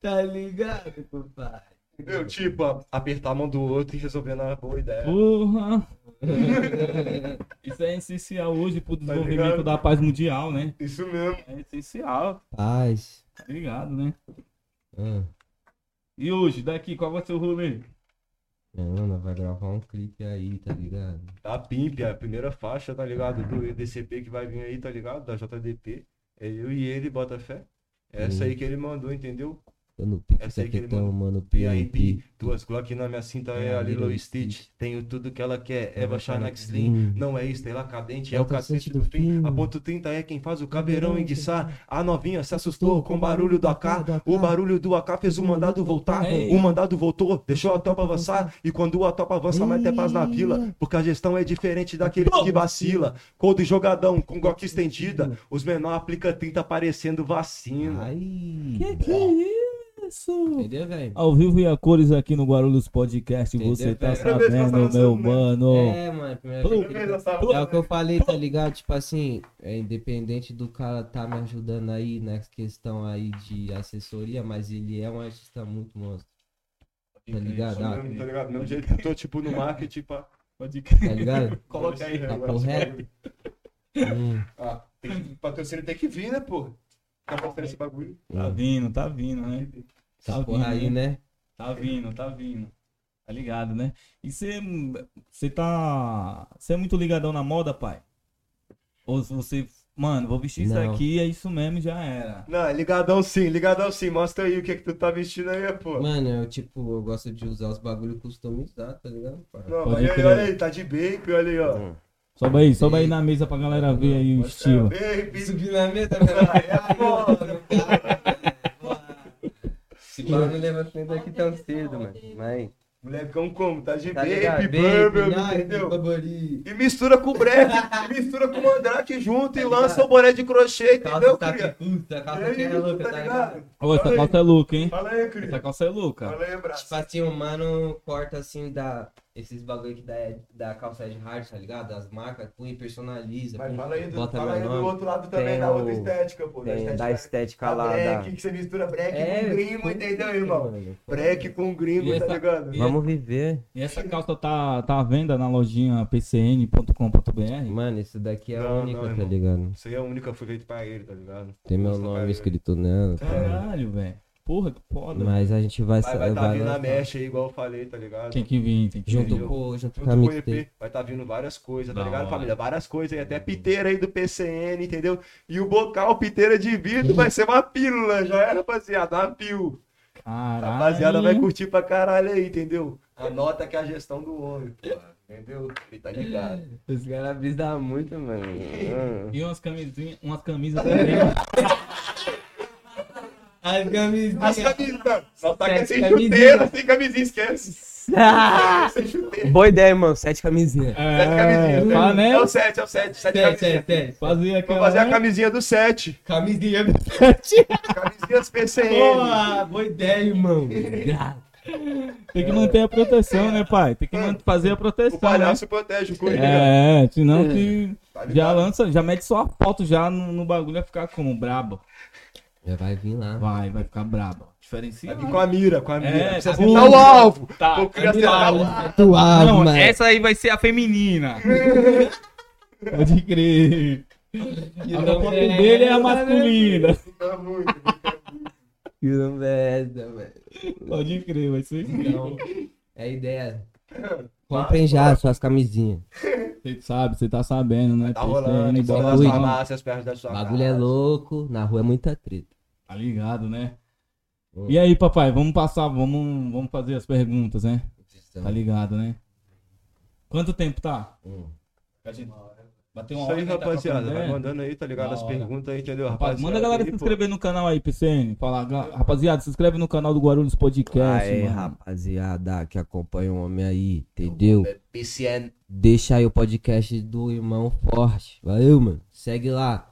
tá ligado, papai? Entendeu? Tipo, a- apertar a mão do outro e resolver na boa ideia. Porra! Isso é essencial hoje pro desenvolvimento Tá da paz mundial, né? Isso mesmo. É essencial, Paz. tá ligado, né? Ah, E hoje, daqui, qual vai ser o rolê? não, nós vai gravar um clipe aí, tá ligado? A Pimp, a primeira faixa, tá ligado? Do EDCP que vai vir aí, tá ligado? Da JDP. É eu e ele, Botafé. Essa aí que ele mandou, entendeu? Tô no pique, Essa aí que ele capitão, mandou. mano, PIP, duas Glock na minha cinta é É, a Lilo Stitch. Stitch. Tenho tudo que ela quer, Eva Shanax Hum. Slim. Não é estrela cadente, é o cacete do fim. A ponto 30 é quem faz o caveirão enguiçar. A novinha se assustou com o barulho do AK. O barulho do AK fez o mandado voltar. Ei. O mandado voltou, deixou a topa avançar. E quando a topa avança, mete é paz na vila. Porque a gestão é diferente daqueles que vacila. Cold jogadão com Glock estendida. Os menor aplica 30 parecendo vacina. Ai. Que que é isso? Entendeu, velho? Ao vivo e a cores aqui no Guarulhos Podcast, Entendeu, você tá nós sabendo, tá meu né? mano. É, mano, primeira vez que É o que eu falei, tá ligado? Tipo assim, é independente do cara tá me ajudando aí nessa questão aí de assessoria, mas ele é um artista muito monstro, tá ligado? Isso Ah, mesmo, tá ligado? Do mesmo jeito que eu tô, tipo, no marketing, pá. Pode tá ligado? Coloca aí, Tá agora. correto? Hum, Ah, tem que, patrocínio tem que vir, né, pô? Tá postando esse bagulho. Tá vindo, tá vindo, né? Tá porra aí, né? Tá vindo, tá vindo. Tá ligado, né? E você você tá você é muito ligadão na moda, pai? Ou você, mano, vou vestir isso Não. aqui, é isso mesmo, já era. Não, ligadão sim, ligadão sim. Mostra aí o que que tu tá vestindo aí, pô. Mano, eu tipo, eu gosto de usar os bagulho customizados, tá ligado? pai? Não, Pode olha aí, olha aí, tá de baby, olha aí, ó. Hum. Sobe aí, sobe aí na mesa pra galera ver aí o estilo. É, baby. Subir na mesa, É Esse pau não levanta nem daqui tão cedo, mano. Mas. Molecão como? Tá de Tá baby, bubble, Baby, entendeu? babari. E mistura com o break, mistura com o mandrake junto e lança o boné de crochê, entendeu, Calça tá cria? puta, calça que é louca, tá tá ligado? ligado? Ô, essa aí. calça é louca, hein? Fala aí, Cris. Essa calça é louca. Fala aí, braço. Tipo assim, o mano corta assim da. Esses bagulho que dá da calça de hard, tá ligado? As marcas, põe personaliza. Mas põe- fala aí, do, bota fala aí meu do nome. outro lado também, Tem da outra o- estética, pô. Tem da estética da lá da. break, que você mistura break É, com gringo, entendeu, irmão? Break com gringo, tá ligado? e- Vamos viver. E essa calça tá, tá à venda na lojinha pcn.com.br? Mano, isso daqui é a Não, única, não, tá ligado? Isso aí é a única que foi feita pra ele, tá ligado? Tem meu Nossa, nome cara. escrito nela. tá? Caralho, velho. Porra, que foda. Mas a gente vai Vai, vai tá vindo na mesh aí, igual eu falei, tá ligado? Tem que vir, tem que Junto vir. com, junto Junto com a com o. EP, vai tá vindo várias coisas, tá ligado, família? Várias coisas aí, até piteira aí do PCN, entendeu? E o bocal piteira de vidro vai ser uma pílula, já é, rapaziada? Uma pílula. Caralho. Rapaziada vai curtir pra caralho aí, entendeu? Anota que é a gestão do homem, pô. Entendeu? Ele tá ligado. Os caras brisam muito, mano. E umas camisinhas, umas camisas também. As camisinhas. As camisas, só tá que é Sete sem camisinhas. chuteira, sem camisinha, esquece. Sem chuteira. Boa ideia, irmão. Sete camisinhas. Sete camisinhas. É, pá, né? É o 7, é o 7, 7 Sete, camisinhas. sete, sete. Fazer Vou fazer a camisinha do 7. Camisinha do sete. Camisinhas PCN. Boa, boa ideia, irmão. Tem que manter a proteção, né, pai? Tem que man- fazer a O proteção. Né? palhaço protege o coringa. É, senão que Tá já lança, já mete só a foto já no, no bagulho, vai ficar como? Brabo. Já vai vir lá. Vai, vai ficar brabo. Diferencia. Vai vir com a mira, com a mira. É, Precisa tá acertar o alvo. Tá, Eu queria acertar o alvo. Atuado, Não, mano. essa aí vai ser a feminina. Pode crer. A foto dele é a masculina. Tá muito. Que não merda, velho. Pode crer, vai ser isso. Então, é a ideia. Comprem já suas camisinhas. Você sabe, você tá sabendo, né? Tá rolando, PCN, só bora nas Fui. lá. farmácias perto da sua O bagulho é casa. louco. Na rua é muita treta. Tá ligado, né? Hum. E aí, papai, vamos passar, vamos, vamos fazer as perguntas, né? Tá ligado, né? Quanto tempo tá? Hum. A gente bateu uma Isso aí, né, tá rapaziada. trocando Vai ideia? mandando aí, tá ligado? As hora. perguntas aí, entendeu? Rapaz, rapaziada? manda a galera aí, se pô. inscrever no canal aí, PCN. Fala, rapaziada, se inscreve no canal do Guarulhos Podcast. Aí, mano. rapaziada, que acompanha o homem aí, entendeu? É PCN. Deixa aí o podcast do Irmão Forte. Valeu, mano. Segue lá.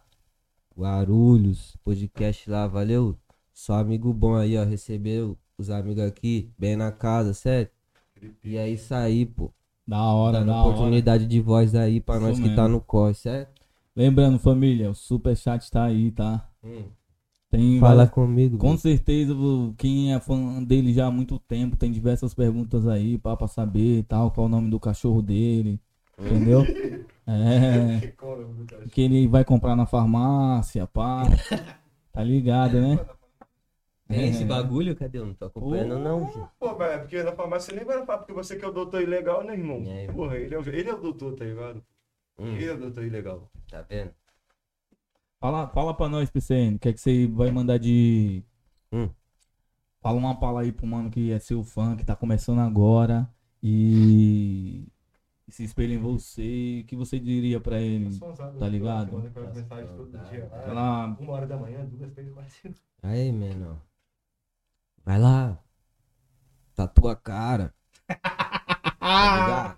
Guarulhos, podcast lá, valeu? Só amigo bom aí, ó. Recebeu os amigos aqui, bem na casa, certo? E é isso aí, pô. Da hora, da hora. oportunidade de voz aí pra Isso nós que mesmo. tá no corre, certo? Lembrando, família, o superchat tá aí, tá? Tem Fala várias- comigo. Com certeza, quem é fã dele já há muito tempo, tem diversas perguntas aí pra, pra saber e tal, qual o nome do cachorro dele, entendeu? É, que ele vai comprar na farmácia, pá. Tá ligado, né? Tem esse É. bagulho? Cadê? Eu não tô acompanhando, não, filho. Pô, mas é porque na farmácia nem vai falar, porque você que é o doutor ilegal, né, irmão? É. Porra, ele é, o, ele é o doutor, tá ligado? Hum, Ele é o doutor ilegal. tá vendo? Fala, fala pra nós, PCN, o que é que você vai mandar de. Hum. Fala uma palavra aí pro mano que é seu fã, que tá começando agora e. e se espelha em você. O que você diria pra ele? Tá ligado? Manda mensagem todo dia lá. Aquela. Uma hora da manhã, duas, três, quatro. Aí, menor. Vai lá. Tatua a cara. Tá?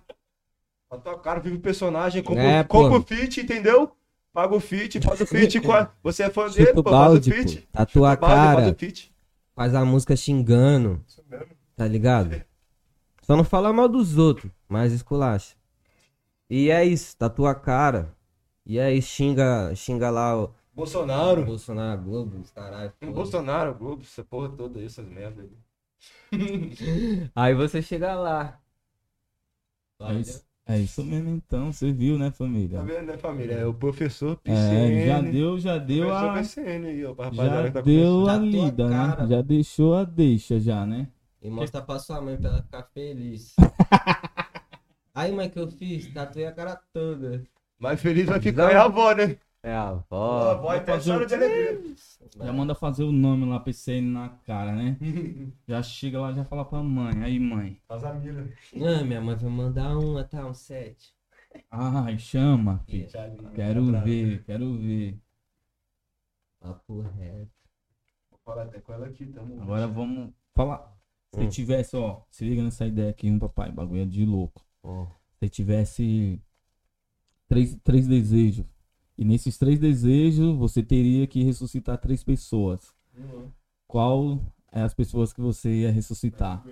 A tua cara vive o personagem, compra, É, compra o fit, entendeu? Paga o fit, faz o fit. a- Você é fã dele, Chuta pô, faz o balde, fit. pô. Tatua a Chuta o balde, faz cara. o fit. Faz a música xingando. Isso mesmo. Tá ligado? Só não fala mal dos outros, mas esculacha. E é isso, tatua a cara. E aí xinga, xinga lá o Bolsonaro. Bolsonaro, Globo, os caralho. Foda. Bolsonaro, Globo, essa porra toda aí, essas merdas aí. Aí você chega lá. É isso, é isso mesmo então, você viu, né, Tá família? vendo, né, família? É o professor É, PCN. já deu, já deu Professor a. PCN aí, ó, pra rapaziada Já tá deu a lida, né? Já deixou a deixa, já, né? E mostra pra sua mãe pra ela ficar feliz. Aí, mãe, que eu fiz? Tatuei a cara toda. Mais feliz vai ficar é a avó, né? É a A avó. avó tá fazer chorando o- de alegria. Já manda fazer o nome lá, PCN na cara, né? Já chega lá, já fala pra mãe. Aí, mãe. Faz a mira. Não, minha mãe vai mandar um até um sete. Ai, chama, filho. Quero ver, quero ver. Papo reto. Vou falar até com ela aqui, tamo. Agora vamos falar. Se Hum. tivesse, ó, se liga nessa ideia aqui, um papai, bagulho é de louco. Ó, Se tivesse três, três desejos. E nesses três desejos, você teria que ressuscitar três pessoas. Uhum. Qual é as pessoas que você ia ressuscitar?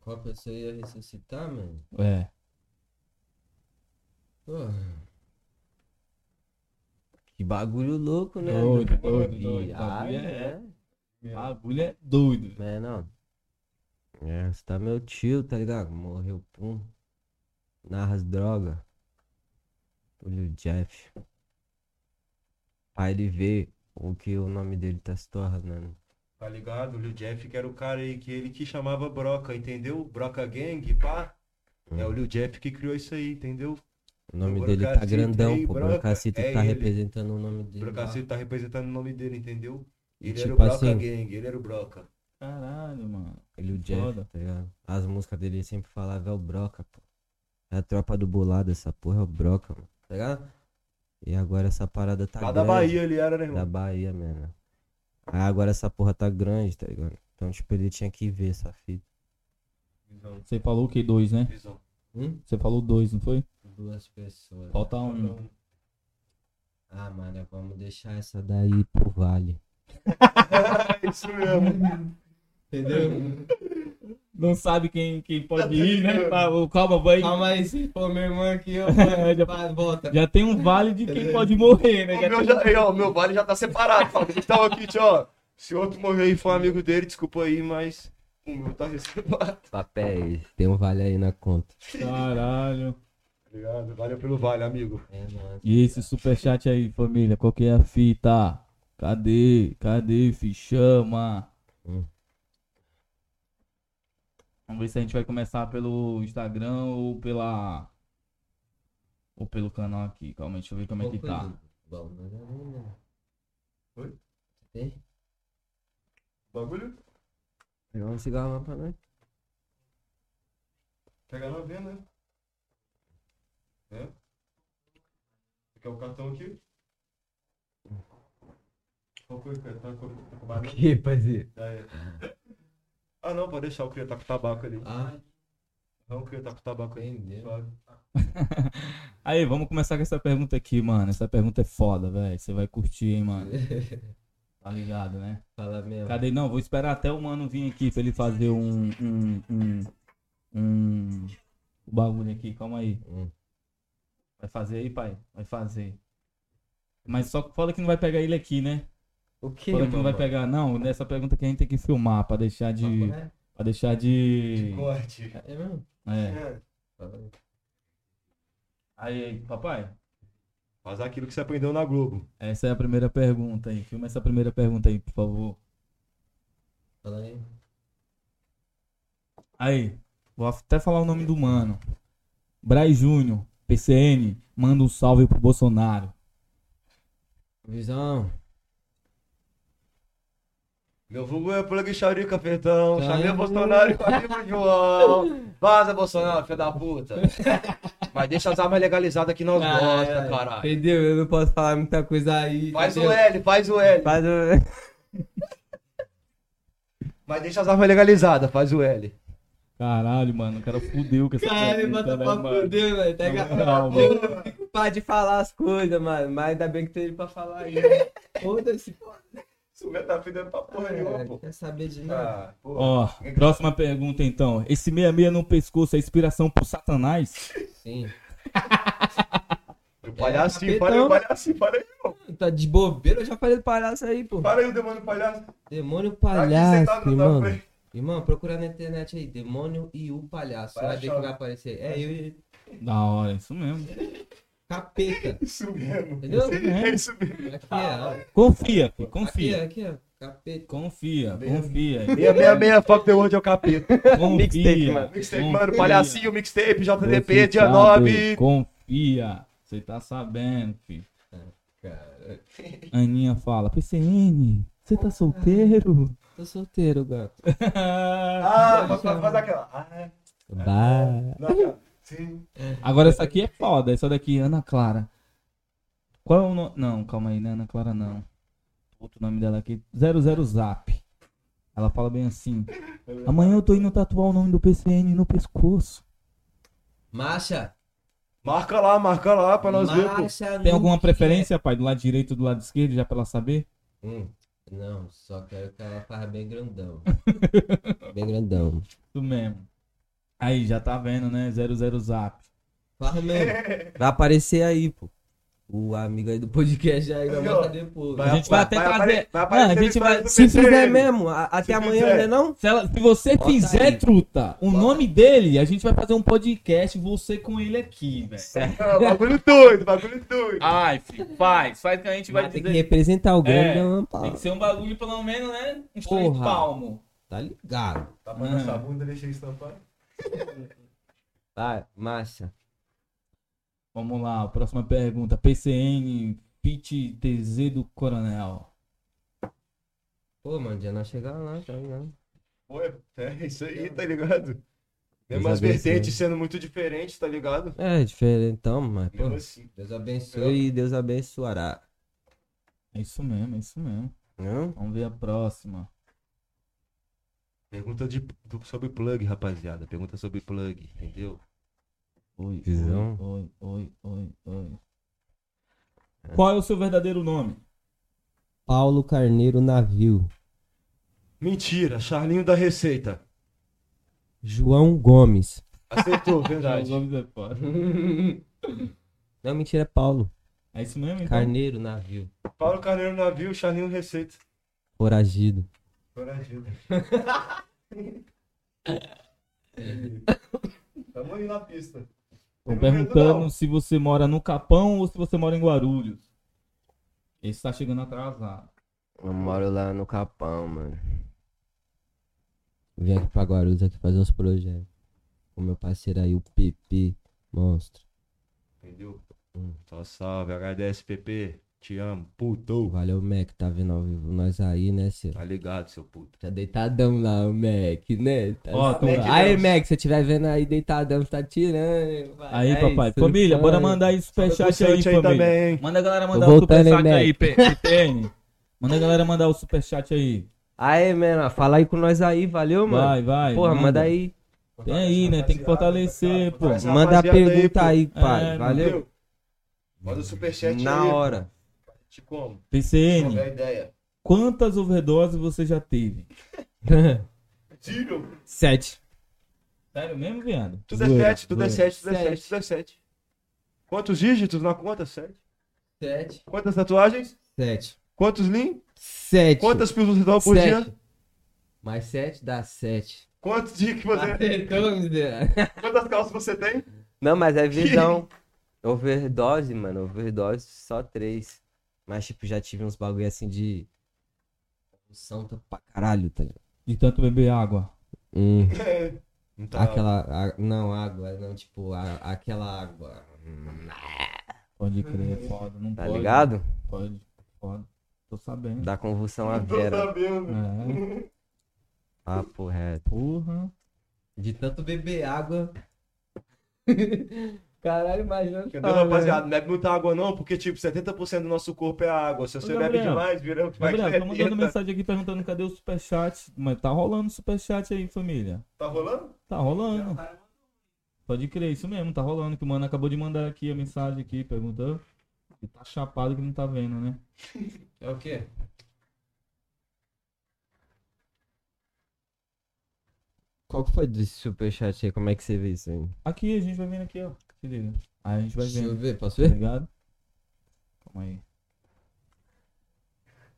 Qual pessoa ia ressuscitar, mano? É. Que bagulho louco, né? Doido, doido, doido. Bagulho é- é. Bagulho é doido. É, não. É, você tá meu tio, tá ligado? Morreu, pum. Narra as drogas. Olha o Jeff. Pra ele ver o que o nome dele tá se tornando. Tá ligado? O Lil Jeff que era o cara aí que ele que chamava Broca, entendeu? Broca Gang, pá. Hum. É o Lil Jeff que criou isso aí, entendeu? O nome O dele tá grandão, aí, pô. O Broca, Brocacito é tá ele. representando o nome O dele. lá. Brocacito tá representando o nome dele, entendeu? Ele era Tipo o Broca assim- Gang, ele era o Broca. Caralho, mano. Ele o Jeff, Foda. tá ligado? As músicas dele ele sempre falava é o Broca, pô. É a tropa do bolado, essa porra é o Broca, mano. Tá ligado? E agora essa parada tá Lá da grande. Bahia ele era, né, Da irmão? Bahia, mano. Aí agora essa porra tá grande, tá ligado? Então, tipo, ele tinha que ver essa fita. Visão, Você falou o que? Dois, né? visão. Hum? Você falou dois, não foi? Duas pessoas. Falta um. Ah, mano, vamos deixar essa daí pro vale. Isso mesmo. Entendeu? Não sabe quem, quem pode ir, né? Tá, Calma, vai. Calma aí, se for meu irmão aqui, eu Já- vai, volta. Já tem um vale de quem pode morrer, né? O Já meu, já, aí, ó, meu vale já tá separado. Então aqui, tio, ó. Se outro morrer e for amigo dele, desculpa aí, mas o meu tá separado. Papéis, tem um vale aí na conta. Caralho. Obrigado. Valeu pelo vale, amigo. É, mano. E esse superchat aí, família, qual que é a fita? Cadê? Cadê, fi? Chama. Hum. Vamos ver se a gente vai começar pelo Instagram ou pela. Ou pelo canal aqui. Calma aí, deixa eu ver como é que tá. Não- Oi? Tem? Bagulho? Pegar um cigarro lá pra nós. Pega na venda, né? É? Quer o cartão aqui? Qual foi, cara? Tá com, tá com barulho? Que, parceiro? Ah, não, pode deixar o Cria tá com tabaco ali. Ah, Não, o Cria tá com tabaco ali. Entendeu. Aí, vamos começar com essa pergunta aqui, mano. Essa pergunta é foda, velho. Você vai curtir, hein, mano. Tá ligado, né? Fala mesmo. Cadê? Não, vou esperar até o mano vir aqui pra ele fazer um. Um. Um. um o bagulho aqui, calma aí. Hum. Vai fazer aí, pai? Vai fazer. Mas só fala que não vai pegar ele aqui, né? O que, Fala que não vai pegar, não. Nessa pergunta que a gente tem que filmar pra deixar de. Reto? Pra deixar de. Corte. É mesmo? É. É. Fala aí. Aí, aí, papai. Faz aquilo que você aprendeu na Globo. Essa é a primeira pergunta aí. Filma essa primeira pergunta aí, por favor. Fala aí. Aí, vou até falar o nome do mano. Braz Júnior. PCN, manda um salve pro Bolsonaro. Visão. Meu vulgo é plug Chauri Cafetão. Tá Chamei aí, o Bolsonaro e falei pro João. Vaza, Bolsonaro, filho da puta. Mas deixa as armas legalizadas que nós Ah, gosta, caralho. Entendeu? Eu não posso falar muita coisa aí. Faz o entendeu? L, faz o L. Faz o. Mas deixa as armas legalizadas, faz o L. Caralho, mano, o cara fudeu com essa Cara, me pergunta, bota né, pra mano? fuder, mano. Tá Na ligado? moral, mano. Eu fico pá de falar as coisas, mano. Mas ainda bem que tem ele pra falar aí. né? Foda-se, mesmo tá fedendo pra porra nenhuma, É, pô. Quer saber de nada? Ah. Ó, próxima pergunta então. Esse 66 no pescoço é inspiração pro Satanás? Sim. O palhacinho, É, para aí, o capetão. palhacinho, para aí, pô. Tá de bobeira, eu já falei do palhaço aí, pô. Para aí o demônio palhaço. Demônio Tá palhaço, na irmão. frente. Irmão, procura na internet aí, demônio e o palhaço. Vai ver que vai aparecer. É eu e Da hora, isso mesmo. Capeta. Isso mesmo. Entendeu? É isso mesmo. Aqui é, Confia, filho, ó. Aqui é, confia. aqui é. Capeta. Confia, confia. Meia, meia, meia, fuck the world é o capeta. Confia. mano. Mixtape, confia. mano, palhacinho, mixtape, JDP, Você dia sabe, 9. Confia. Você tá sabendo, filho. Cara, Aninha fala, PCN, você tá solteiro? tô solteiro, gato. Ah, faz, faz aquela. Ah, Bah. não, aquela. Sim. Agora essa aqui é foda, essa daqui, Ana Clara. Qual é o nome? Não, calma aí, não é Ana Clara não. Outro nome dela aqui, 00 Zap. Ela fala bem assim: Amanhã eu tô indo tatuar o nome do PCN no pescoço. Marcha. Marca lá, marca lá pra nós ver, pô. Marcha Tem alguma preferência, pai? Do lado direito ou do lado esquerdo, já pra ela saber? é. Hum, não, só quero que ela faça bem grandão. bem grandão. Isso mesmo. Aí, já tá vendo, né? 00 Zap. Fala mesmo. Vai aparecer aí, pô. O amigo aí do podcast aí vai mostrar depois. Vai A gente vai até vai trazer. vai aparecer a gente vai. Se fizer mesmo, a- até Se amanhã, fizer. né não? Se, ela- se você Bota fizer, aí. truta, o nome dele, a gente vai fazer um podcast, você com ele aqui, velho. Bagulho doido, bagulho doido. Ai, filho, faz. Faz que a gente vai Mas tem que dizer. representar o É, grandão, pá. Tem que ser um bagulho, pelo menos, né? Uns três Porra. palmos. Tá ligado. Tá pra nossa bunda, deixa eu estampar. Vai, marcha. Vamos lá, próxima pergunta. PCN, Pit TZ do Coronel. Pô, mano, já nós chegamos lá, tá ligado? Pô, é isso aí, tá ligado? Mesmo as vertentes sendo muito diferentes, tá ligado? É, diferentão, mas, pô. Assim. Deus abençoe e Deus abençoará. É isso mesmo, é isso mesmo. Não? Vamos ver a próxima. Pergunta de, do- sobre plug, rapaziada. Pergunta sobre plug, entendeu? Oi, Visão. oi, oi, oi, oi. Qual é o seu verdadeiro nome? Paulo Carneiro Navio. Mentira, Charlinho da Receita. João Gomes. Acertou, verdade. Os nomes é foda. Não, mentira, é Paulo. É isso mesmo, então? Carneiro Navio. Paulo Carneiro Navio, Charlinho Receita. Foragido. Coragido. Tamo aí na pista. Estão Não perguntando se você mora no Capão ou se você mora em Guarulhos. Esse tá chegando atrasado. Eu moro lá no Capão, mano. Vim aqui pra Guarulhos aqui fazer os projetos. Com meu parceiro aí, o PP. Monstro. Entendeu? Só salve, agradece, PP. Te amo, puto. Valeu, Mac. Tá vendo ao vivo nós aí, né, seu? Tá ligado, seu puto. Tá deitadão lá, o Mac, né? Tá Ó, tô- Aí, Mac, se você estiver vendo aí deitadão, você tá tirando. vai. Aí, É papai. isso, família, bora vai. mandar aí superchat aí, Superchat aí família. também. Manda a galera mandar o superchat aí, Mac? P- PPN. Manda a galera mandar o superchat aí. Aí, mano, fala aí com nós aí, valeu, mano? Vai, vai. Porra, manda aí. Tem aí, né? Tem que fortalecer, pô. Manda a pergunta pô. aí, pai. É, valeu? Manda o superchat Na aí. hora. Te como? PCN, Qual é a ideia? quantas overdoses você já teve? Tiro. Sete. Sério mesmo, viado? Tudo é Zoeira, sete, tudo é sete, tudo é Sete. tudo é sete. Quantos dígitos na conta? Sete. Sete. Quantas tatuagens? Sete. Quantos lean? Sete. Quantas pílulas você toma por sete. dia? Mais sete dá sete. Quantos dias que você... Acertou, miséria. Quantas calças você tem? Não, mas é visão. Overdose, mano. Overdose só três. Mas, tipo, já tive uns bagulho assim de. Santa pra caralho, tá ligado? De tanto beber água. Hum. É. Tá- Aquela. a- não, água, não, tipo, a- aquela água. Pode crer, foda. Não Tá pode. ligado? Pode, foda. Tô sabendo. Dá convulsão à Tô vera. sabendo. É, Papo reto. porra. De tanto beber água. Caralho, imagina. Entendeu, rapaziada? Não bebe muita água não, porque, tipo, 70% do nosso corpo é água. Se você Ô, bebe Gabriel. demais, vira vai Gabriel, tô mandando mensagem aqui perguntando cadê o superchat. Mas tá rolando superchat aí, família. Tá rolando? Tá rolando. Pode crer, isso mesmo, tá rolando. Que o mano acabou de mandar aqui a mensagem aqui, perguntando. E tá chapado que não tá vendo, né? É o quê? Qual que foi desse superchat aí? Como é que você vê isso aí? Aqui, a gente vai vendo aqui, ó. Se liga. Aí a gente vai Deixa eu vendo, ver, posso tá ver? ligado? Calma aí.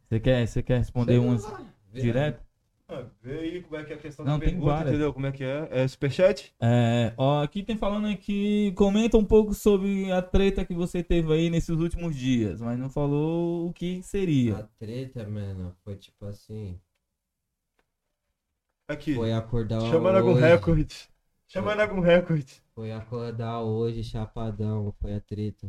Você quer, você quer responder umas direto? Ah, vê aí como é que é a questão Não, da tem pergunta, várias. entendeu? Como é que é? É superchat? É, ó, aqui tem falando aqui, comenta um pouco sobre a treta que você teve aí nesses últimos dias, mas não falou o que seria. A treta, mano, foi tipo assim. Aqui. Foi acordar Chamando algum recorde. Chamando algum recorde. Foi acordar hoje, chapadão. Foi a treta.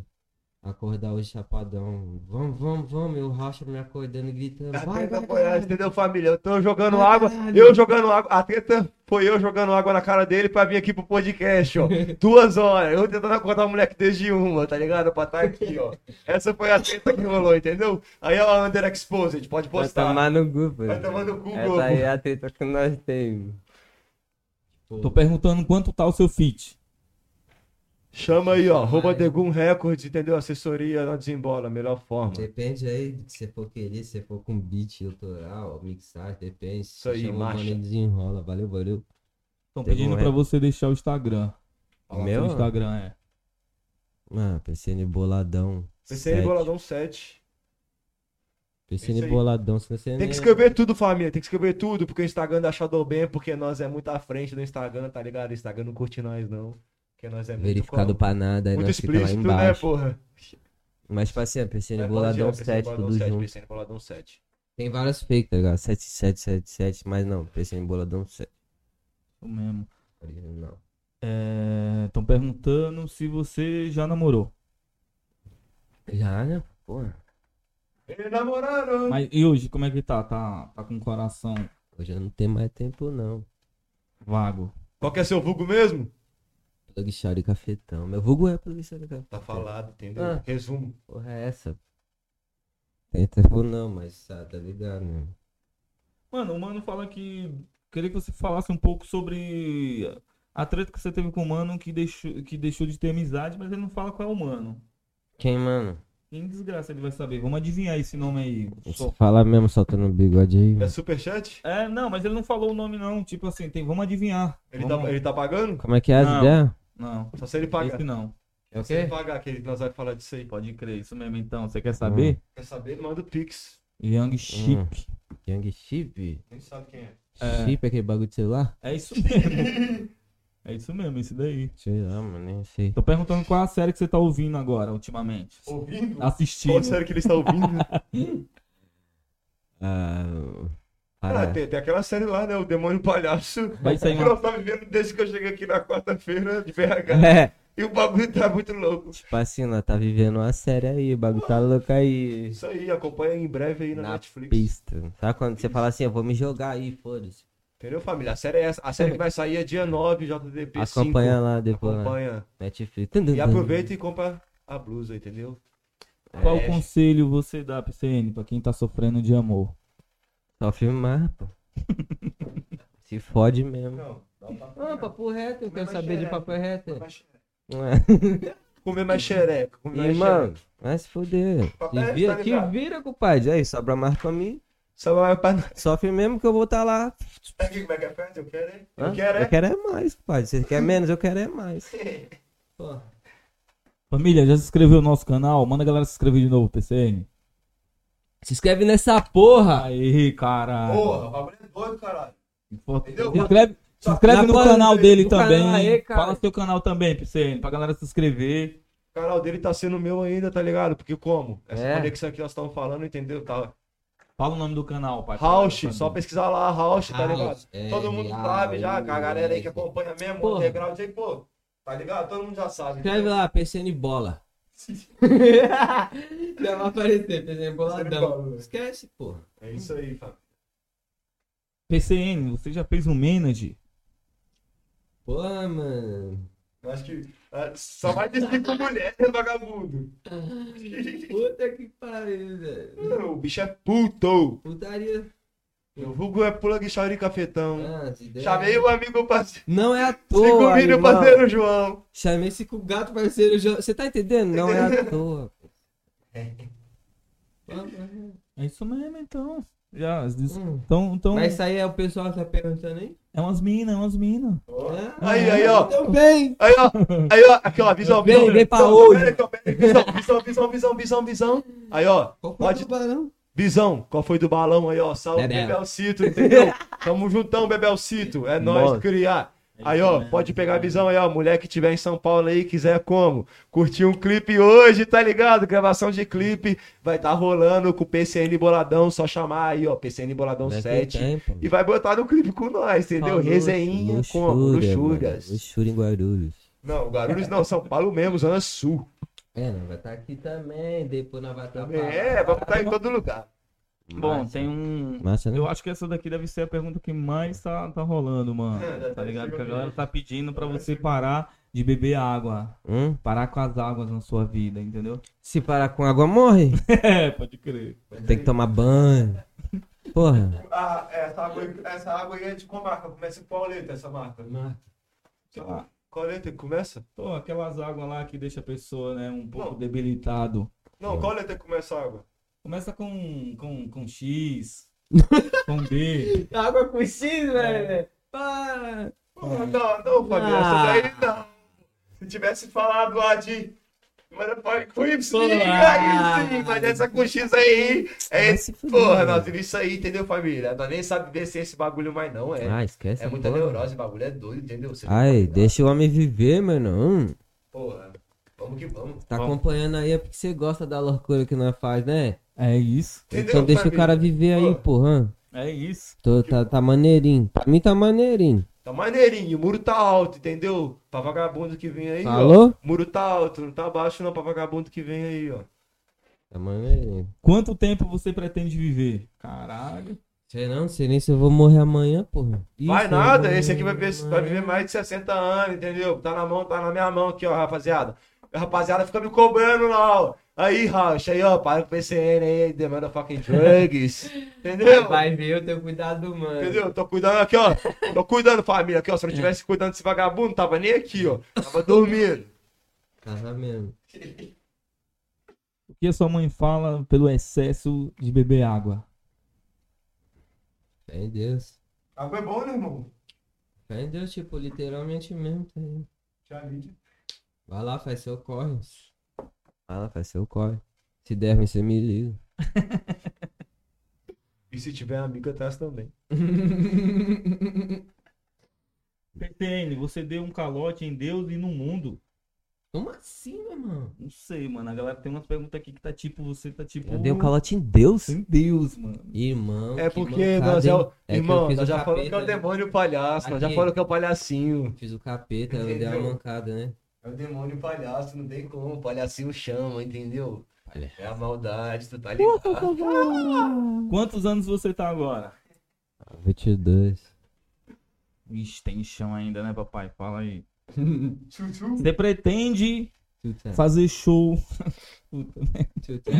Acordar hoje, chapadão. Vamos, vamos, vamos. Eu racha me acordando, gritando. A Vai, vai, foi essa, caralho. entendeu, família? Eu tô jogando Vai, água. caralho. Eu jogando água. A treta foi eu jogando água na cara dele pra vir aqui pro podcast, ó. Duas horas. Eu tentando acordar o moleque desde uma, tá ligado? Pra estar aqui, ó. Essa foi a treta que rolou, entendeu? Aí é a Under Exposed, pode Vai postar. tomar no cu, pô. Vai tomar no cu, Essa aí é a treta que nós temos. Tô perguntando quanto tá o seu fit. Chama aí, ó. Arroba. Degum Records, entendeu? Assessoria na desembola, melhor forma. Depende aí do que você for querer, se você for com beat autoral, mixar, depende. Isso aí, o e desenrola. Valeu, valeu. Estão pedindo pra você deixar o Instagram. Fala Meu? seu Instagram, é. Mano, PCN boladão. PCN sete. Boladão 7. PCN boladão, se você Tem que escrever tudo, família. Tem que escrever tudo, porque o Instagram da Shadowban, porque nós é muito à frente do Instagram, tá ligado? O Instagram não curte nós, não. Porque nós é muito Verificado como? pra nada, aí Muito nós fica lá explícito, né, embaixo. porra? Mas, tipo assim, a PCN É, boladão pode ir, ó, 7, Boladão tudo 7, junto. PCN Boladão 7. Tem várias fake, tá ligado? 7777, mas não, PCN boladão 7. Isso mesmo. Não. Estão perguntando se você já namorou. Já, né? Porra. Namoraram. Mas e hoje, como é que tá? Tá, tá com o coração Hoje eu não tenho mais tempo, não. vago. Qual que é seu vulgo mesmo? Plug Shout e cafetão. Meu vulgo é plug Shout e cafetão. Tá falado, entendeu? Ah. Resumo. Porra, é essa? Tem tempo não, mas ah, tá ligado, né? Mano, o mano fala que. Queria que você falasse um pouco sobre a treta que você teve com o mano que deixou, que deixou de ter amizade, mas ele não fala qual é o mano. Quem, mano? Quem desgraça ele vai saber? Vamos adivinhar esse nome aí. Só- Fala mesmo soltando o bigode aí. É superchat? É, não, mas ele não falou o nome não. Tipo assim, tem, vamos adivinhar. Ele, Vamos- tá, ele tá pagando? Como é que é as Não. ideias? Não, Só se ele pagar. esse não. É o Se ele quê? pagar, que nós vamos falar disso aí. Pode crer, isso mesmo então. Você quer saber? Quer saber? Manda o Pix. Young Chip. Hum. Young Chip? Nem sabe quem é. É. Chip é aquele bagulho de celular? É isso mesmo. é isso mesmo, esse daí. Sei lá, mano, nem sei. Tô perguntando qual é a série que você tá ouvindo agora, ultimamente. Ouvindo? Assistindo. Qual série que ele está ouvindo? Ah. Ah, tem, tem aquela série lá, né? O Demônio Palhaço. Vai sair uma- nós tá vivendo desde que eu cheguei aqui na quarta-feira de BH. É, E o bagulho tá muito louco. tipo assim, nós tá vivendo uma série aí, o bagulho tá louco aí. Isso aí, acompanha em breve aí na, Na Netflix. pista. Sabe quando você fala assim, eu vou me jogar aí, foda-se. Entendeu, família? A série é essa. A série que vai sair é dia 9, JDP 5. Acompanha lá depois lá. Acompanha. Netflix. E aproveita e compra a blusa, entendeu? Qual É. conselho você dá, PCN, pra quem tá sofrendo de amor? Só filmar, pô. Se fode mesmo. Não, dá um papo. Ah, papo reto, eu quero saber de xereca. papo reto. mais xereca. Não é? Comer mais xereca. Comer E, mais mano, xereca. vai se foder. Reto, vira, tá te vira, compadre. Aí, sobra mais pra mim. Só vai pra nós. Sofre mesmo que eu vou estar lá. Aqui, como é que é festa? Eu quero, hein? Eu quero, eu é? quero é mais, compadre. Você quer menos, eu quero é mais. Pô. Família, já se inscreveu no nosso canal? Manda a galera se inscrever de novo, PCN. Se inscreve nessa porra. Aí, cara. Porra, o bagulho é doido, caralho. Entendeu? Se inscreve, se inscreve no canal dele também. canal aí, cara. Fala seu canal também, PCN, pra galera se inscrever. O canal dele tá sendo meu ainda, tá ligado? Porque como? Essa É. conexão que nós estamos falando, entendeu? Tá. Fala o nome do canal, pai. Rausch, só pesquisar lá, Rausch, tá ligado? é, Todo mundo sabe já, a galera aí que acompanha mesmo, o underground aí, pô. Tá ligado? Todo mundo já sabe. Escreve lá, PCN Bola. Já vai aparecer, PCN Boladão. Bola. Esquece, porra. É isso aí, Fábio. PCN, você já fez um manage? Porra, mano. Eu acho que só vai descer com mulher, né, vagabundo. Puta que pariu, velho. Não, O bicho é puto. Putaria. O vulgo é pula guichari cafetão. Ah, Chamei o amigo parceiro. Não é à toa, o vídeo parceiro João. Chamei esse com o gato parceiro. Jo- Você tá entendendo? Não é à toa. É isso mesmo, então. Já, Hum. então, então Mas isso aí é o pessoal que tá perguntando aí? É umas minas, é umas minas. É? Aí, aí, ó. Vem. Aí, ó. Aí, ó. Aqui, ó. Visão, Vem, visão. vem pra Visão, hoje. Visão, visão, visão, visão, visão, visão. Aí, ó. Qual foi Pode- o tubarão? Visão, qual foi do balão aí, ó? Salve, Bebel. Bebelcito, entendeu? Tamo juntão, Bebelcito. É nóis, Bora. criar. Aí, ó, mesmo, pode pegar a visão aí, ó. Mulher que tiver em São Paulo aí, quiser como? Curtir um clipe hoje, tá ligado? Gravação de clipe. Vai tá rolando com o PCN Boladão. Só chamar aí, ó. PCN Boladão Daqui 7. tem, pô. E vai botar no clipe com nós, entendeu? Luxo- como? luxúria, Luxúrias. mano. Luxúria em Guarulhos. Não, Guarulhos não, São Paulo mesmo, Zona Sul. É, não vai estar aqui também. Depois nós vai estar É, vamos estar em todo lugar. Bom, tem um. Massa, né? Eu acho que essa daqui deve ser a pergunta que mais tá, tá rolando, mano. É, Tá ligado? Que a galera tá pedindo pra você parar de beber água. Hum? Parar com as águas na sua vida, entendeu? Se parar com água, morre. É, pode crer. Tem que tomar banho. Porra. Ah, essa água, aí- essa água aí é de qual marca? Começa com qual letra essa marca? Sei lá. Qual letra que começa? Pô, aquelas águas lá que deixa a pessoa, né, um pouco Não. debilitado. Não, qual letra que começa a água? Começa com, com, com X, com B. Água com X, velho. Para. Não, não, não, Fabio, Ah. essa daí não. Se tivesse falado lá de. Mas pode com Y, aí ah. sim, mas essa com X aí. É esse. Porra, nós vimos isso aí, entendeu, família? Nós nem sabe vencer esse bagulho mais, não. É, Ah, esquece. é muita porra. neurose, o bagulho é doido, entendeu? Você Ai, deixa o homem viver, mano. Hum, Porra, vamos que vamos. tá Vamos. acompanhando aí é porque você gosta da loucura que nós faz, né? É isso. Entendeu, então deixa o cara viver aí, Pô. porra. É isso. Tô, tá, tá maneirinho. Pra mim tá maneirinho. Tá maneirinho, o muro tá alto, entendeu? Pra vagabundo que vem aí, ó. Falou? O muro tá alto, não tá baixo não pra vagabundo que vem aí, ó. Tá maneirinho. Quanto tempo você pretende viver? Caralho. Sei não, sei nem se eu vou morrer amanhã, porra. Ih, Vai nada, esse aqui vai, morrer ver, vai viver mais de 60 anos, entendeu? Tá na mão, tá na minha mão aqui, ó, rapaziada. A rapaziada fica me cobrando lá, ó. Aí, Racha, aí, ó, para com o PCN aí, the motherfucking drugs. Entendeu? Vai ver, eu tenho cuidado, mano. Entendeu? Tô cuidando aqui, ó. Tô cuidando, família, aqui, ó. Se eu não tivesse cuidando desse vagabundo, tava nem aqui, ó. Tava dormindo. Tava mesmo. O que a sua mãe fala pelo excesso de beber água? Fé em Deus. Água é bom, né, irmão? Fé em Deus, tipo, literalmente mesmo. Tá aí. Já li. Vai lá, faz seu corre. Vai lá, faz seu corre. Se der ruim, você me liga. E se tiver amigo atrás também. PTN, você deu um calote em Deus e no mundo? Como assim, meu irmão? Não sei, mano. A galera tem umas perguntas aqui que tá tipo, você tá tipo. Eu dei um calote em Deus? Em Deus, mano. Irmão. É que porque mancada, nós é o. É Irmão, nós já falamos que é o né? demônio palhaço, nós já falamos que é o palhacinho. Fiz o capeta, eu dei uma mancada, né? É o demônio palhaço, não tem como. O palhacinho chama, entendeu? Olha. É a maldade, tu tá ligado? Quantos anos você tá agora? 22. Ixi, tem chão ainda, né, papai? Fala aí. Você pretende fazer show. Puta, tuta.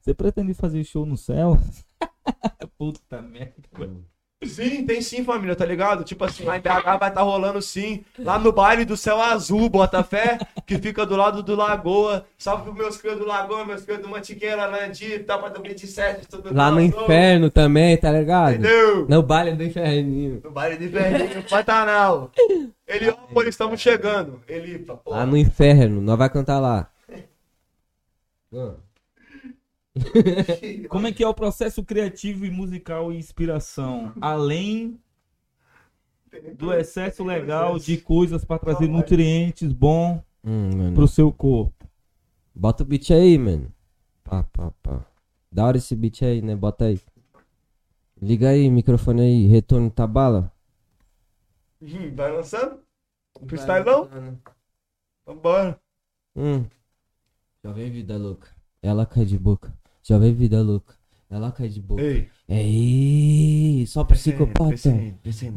Você pretende fazer show no céu? Puta merda. Sim, tem sim, família, tá ligado? Tipo assim, lá em BH vai estar rolando sim. Lá no baile do Céu Azul, Botafé, que fica do lado do Lagoa. Salve pros meus crios do Lagoa, meus crios do Mantiqueira, Nandi, tá pra 2027, tudo Lá no inferno também, tá ligado? Entendeu? No baile do inferninho. No baile de Berlim, Pantanal. Heliópolis, estamos chegando. Elipa, pô. Lá no inferno, nós vai cantar lá. Mano, Como é que é o processo criativo e musical e inspiração? Além do excesso legal de coisas pra trazer nutrientes bons hum, pro seu corpo. Bota o beat aí, mano. Pá, pá, pá. Da hora esse beat aí, né? Bota aí. Liga aí, microfone aí. Retorno tá bala? Hum, Vai lançando? Freestylão? Vambora. Hum. Jovem vida louca. Ela cai de boca. Jovem vida louca. Ela cai de boca. Ei, Ei, só psicopata.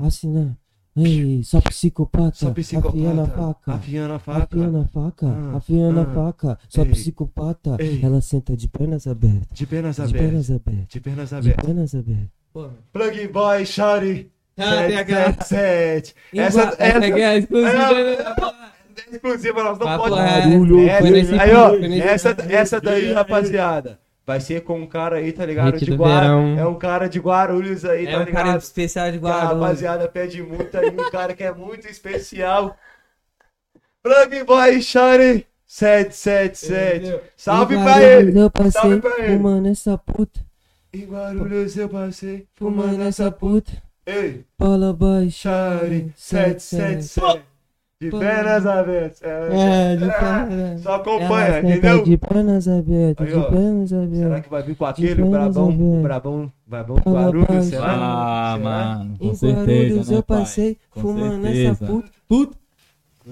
Assina. Ei, só psicopata. Só psicopata. Afiando a faca. Afiando a faca. Afiando a faca. Ah, Afiando a ah. faca. Só Ei. psicopata. Ei. Ela senta de pernas abertas. De pernas De abertas. pernas abertas. De pernas De abertas. pernas abertas. Plug Boy, Shari. Ah, aquela- 777. Essa, Essa, essa, é exclusiva. é exclusiva, nós não podemos. É, aí, ó, essa, essa daí, rapaziada, vai ser com um cara aí, tá ligado? Hit De do Guar... verão. É um cara de Guarulhos aí, É tá um ligado? cara especial de Que a Guarulhos. rapaziada pede muito aí, um cara que é muito especial. Plug Boy Shari 777. Salve pra Guarulhos ele! Eu passei Salve pra ele! fumando essa puta. Em Guarulhos eu passei Fumando essa puta. Ei, Bola boy, Shari 777. De pernas abertas. É, de É, pernas. Só acompanha, Ela entendeu? De pernas abertas, de pernas Será abertas. que vai vir com aquele brabão, brabão, brabão do Fala, Guarulhos? pai. Será? Ah, Será? mano, com Em certeza, Guarulhos né, eu pai? passei Com fumando essa puta. Puta.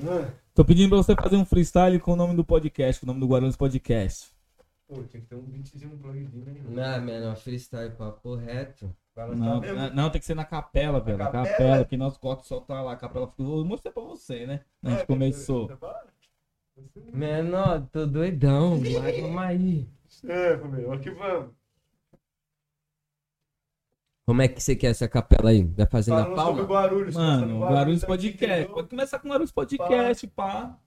Ah, Tô pedindo pra você fazer um freestyle com o nome do podcast, com o nome do Guarulhos Podcast. Pô, tinha que ter um beatzinho, um plugzinho aí. Não, mano, freestyle, papo reto. Não, tá não, tem que ser na capela, velho. Na capela? capela, que nós cortes só tá lá. A capela ficou. Vou mostrar pra você, né? A gente É, começou. Menor, tô doidão. Mas vamos aí. É, família, aqui vamos. Como é que você quer essa capela aí? Vai fazer na Falando palma? Guarulhos. Mano, Guarulhos aqui, Podcast. entendeu? Pode começar com Guarulhos Podcast, pá.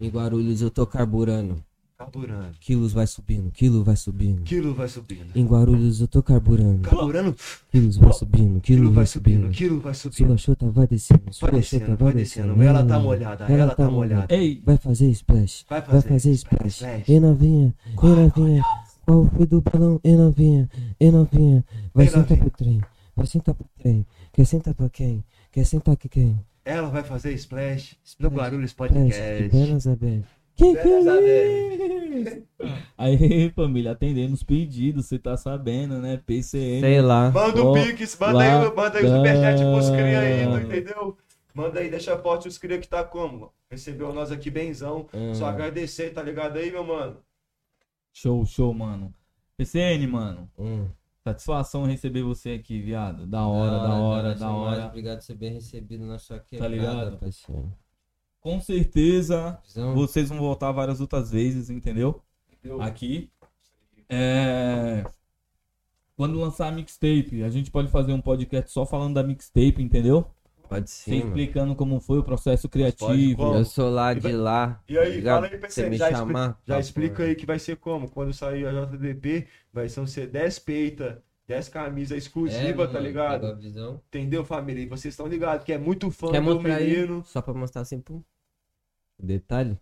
Em Guarulhos eu tô carburando. Carburando. Quilos vai subindo, quilo vai subindo. Quilo vai subindo. Em Guarulhos eu tô carburando. Carburando, Quilos vai subindo, quilo quilo vai subindo, quilo vai subindo. Sua chota vai descendo, Vai sua chota descendo, vai vai descendo. descendo. Ela tá molhada, ela tá molhada. Ei, Vai fazer splash, Vai vai fazer, fazer splash, splash. splash. E novinha, e novinha. Qual foi do balão? E novinha, e novinha. Vai sentar pro trem, vai sentar pro trem. Quer sentar pra quem? Quer sentar que quem? Ela vai fazer splash no Guarulhos Splash, Podcast. abertas. Que que é aí, família, atendendo os pedidos, você tá sabendo, né? PCN. Sei lá. Manda o Pix, manda aí, lá, manda aí o superchat pros cria aí, entendeu? Manda aí, deixa forte os cria que tá como? Recebeu nós aqui benzão. Hum. Só agradecer, tá ligado aí, meu mano? Show, show, mano. PCN, mano. Hum. Satisfação receber você aqui, viado. Da hora, da hora, da hora. Obrigado por ser bem recebido na sua Tá ligado? parceiro. Com certeza Visão? vocês vão voltar várias outras vezes, entendeu? Aqui. É... Quando lançar a mixtape, a gente pode fazer um podcast só falando da mixtape, entendeu? Pode mano. explicando como foi o processo criativo. Eu sou lá de lá. E aí, tá ligado? fala aí, Você PC, me já, chamar. já papo explica reto. aí que vai ser como? Quando sair a JDP, vai ser, ser 10 peita, 10 camisas exclusivas, É, tá ligado? Entendeu, família? E vocês estão ligados que é muito fã Quer do mostrar aí? menino. Só pra mostrar assim, pum. Detalhe.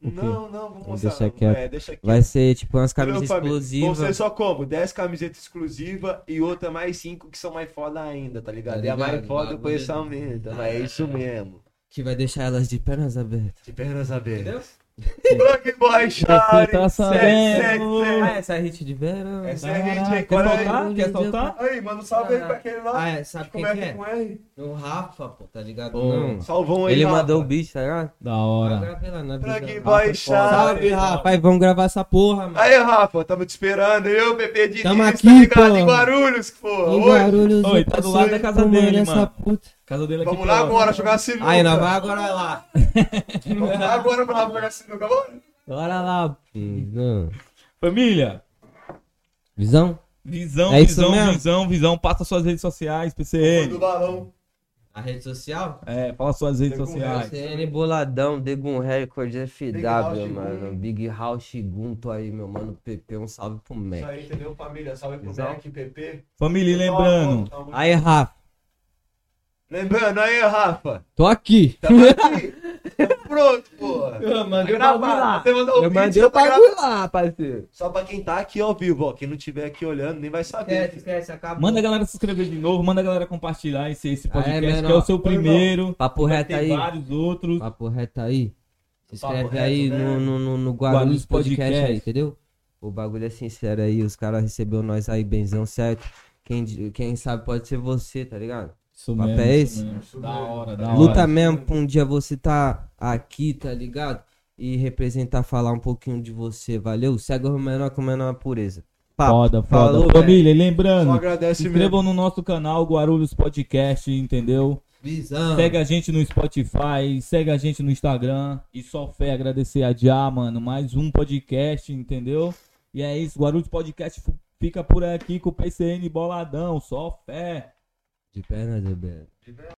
O quê? Não, não, vamos Vamos mostrar. deixar não. quieto. É, deixa aqui. Vai ser tipo umas camisas família? Vão exclusivas. ser só como? 10 camisetas exclusivas e outra mais 5 que são mais foda ainda, tá ligado? Tá E a mais ligado? foda Bagulho. conheço aumenta, mas é isso mesmo. Que vai deixar elas de pernas abertas. De pernas Entendeu? Plug Boy Charlie, tá sabendo? 777. Ah, essa é hit de verão. Essa é a hit aí, quer soltar? Quer soltar? Aí, manda um salve aí pra aquele lá. Ah, é, sabe quem é que é? com R? O Rafa, pô, tá ligado? Pô, Não. Salvão aí, Ele Rafa. mandou o beat, tá ligado? Da hora. Plug visão. Boy Rafa, Charlie. Salve, Rafa. Aí, vamos gravar essa porra, mano. Aí, Rafa, tamo te esperando. Eu, Pepe Diniz, Tamo tá aqui, ligado? pô. Em Guarulhos, porra. Em. Guarulhos, Oi, tá do lado da casa dele, essa mano. Casa dele aqui Vamos lá agora jogar sinuca. Aí, nós vai agora lá. Vamos lá agora pra lá jogar sinuca, bora? Bora lá. Visão. Família, Visão? visão, É isso visão, mesmo? visão, visão. Passa suas redes sociais, Foi do PCN. balão. A rede social? É, fala suas redes com sociais. CN Boladão, Degum Record, FW, House mano. Big House Shigun, tô aí, meu mano. PP, um salve pro Isso Mac. aí, entendeu, família? Salve pro. Mac, PP. Família, lembrando, Aí, Rafa. Lembrando aí, Rafa. Tô aqui. Tamo aqui. Pronto, porra. Eu mandei Tá gravado. Você mandou o Eu vídeo, mandei o tá bagulho lá, parceiro. Só pra quem tá aqui ao vivo, ó. Quem não tiver aqui olhando nem vai saber. Esquece, esquece, acabou. manda a galera se inscrever de novo, manda a galera compartilhar esse, esse podcast, menor. que é o seu primeiro. Papo Vai reto aí. vários outros. Papo reto aí. Se Papo inscreve reto, aí né? no, no, no, no Guarulhos Guarulhos Podcast, Podcast. aí, entendeu? O bagulho é sincero aí, os caras recebeu nós aí, benzão, certo? Quem, quem sabe pode ser você, tá ligado? Isso mesmo, é isso esse? mesmo. Da hora, da Luta hora. mesmo pra um dia você tá aqui, tá ligado? E representar, falar um pouquinho de você, valeu? Segue o menor com menor pureza. Papo. Foda, foda. Falou, Família, Só lembrando, agradece se mesmo. inscrevam no nosso canal Guarulhos Podcast, entendeu? Visão. Segue a gente no Spotify, segue a gente no Instagram. E só fé agradecer a Já, mano. Mais um podcast, entendeu? E é isso, Guarulhos Podcast fica por aqui com o PCN boladão, só fé. De perna, Zé Belo.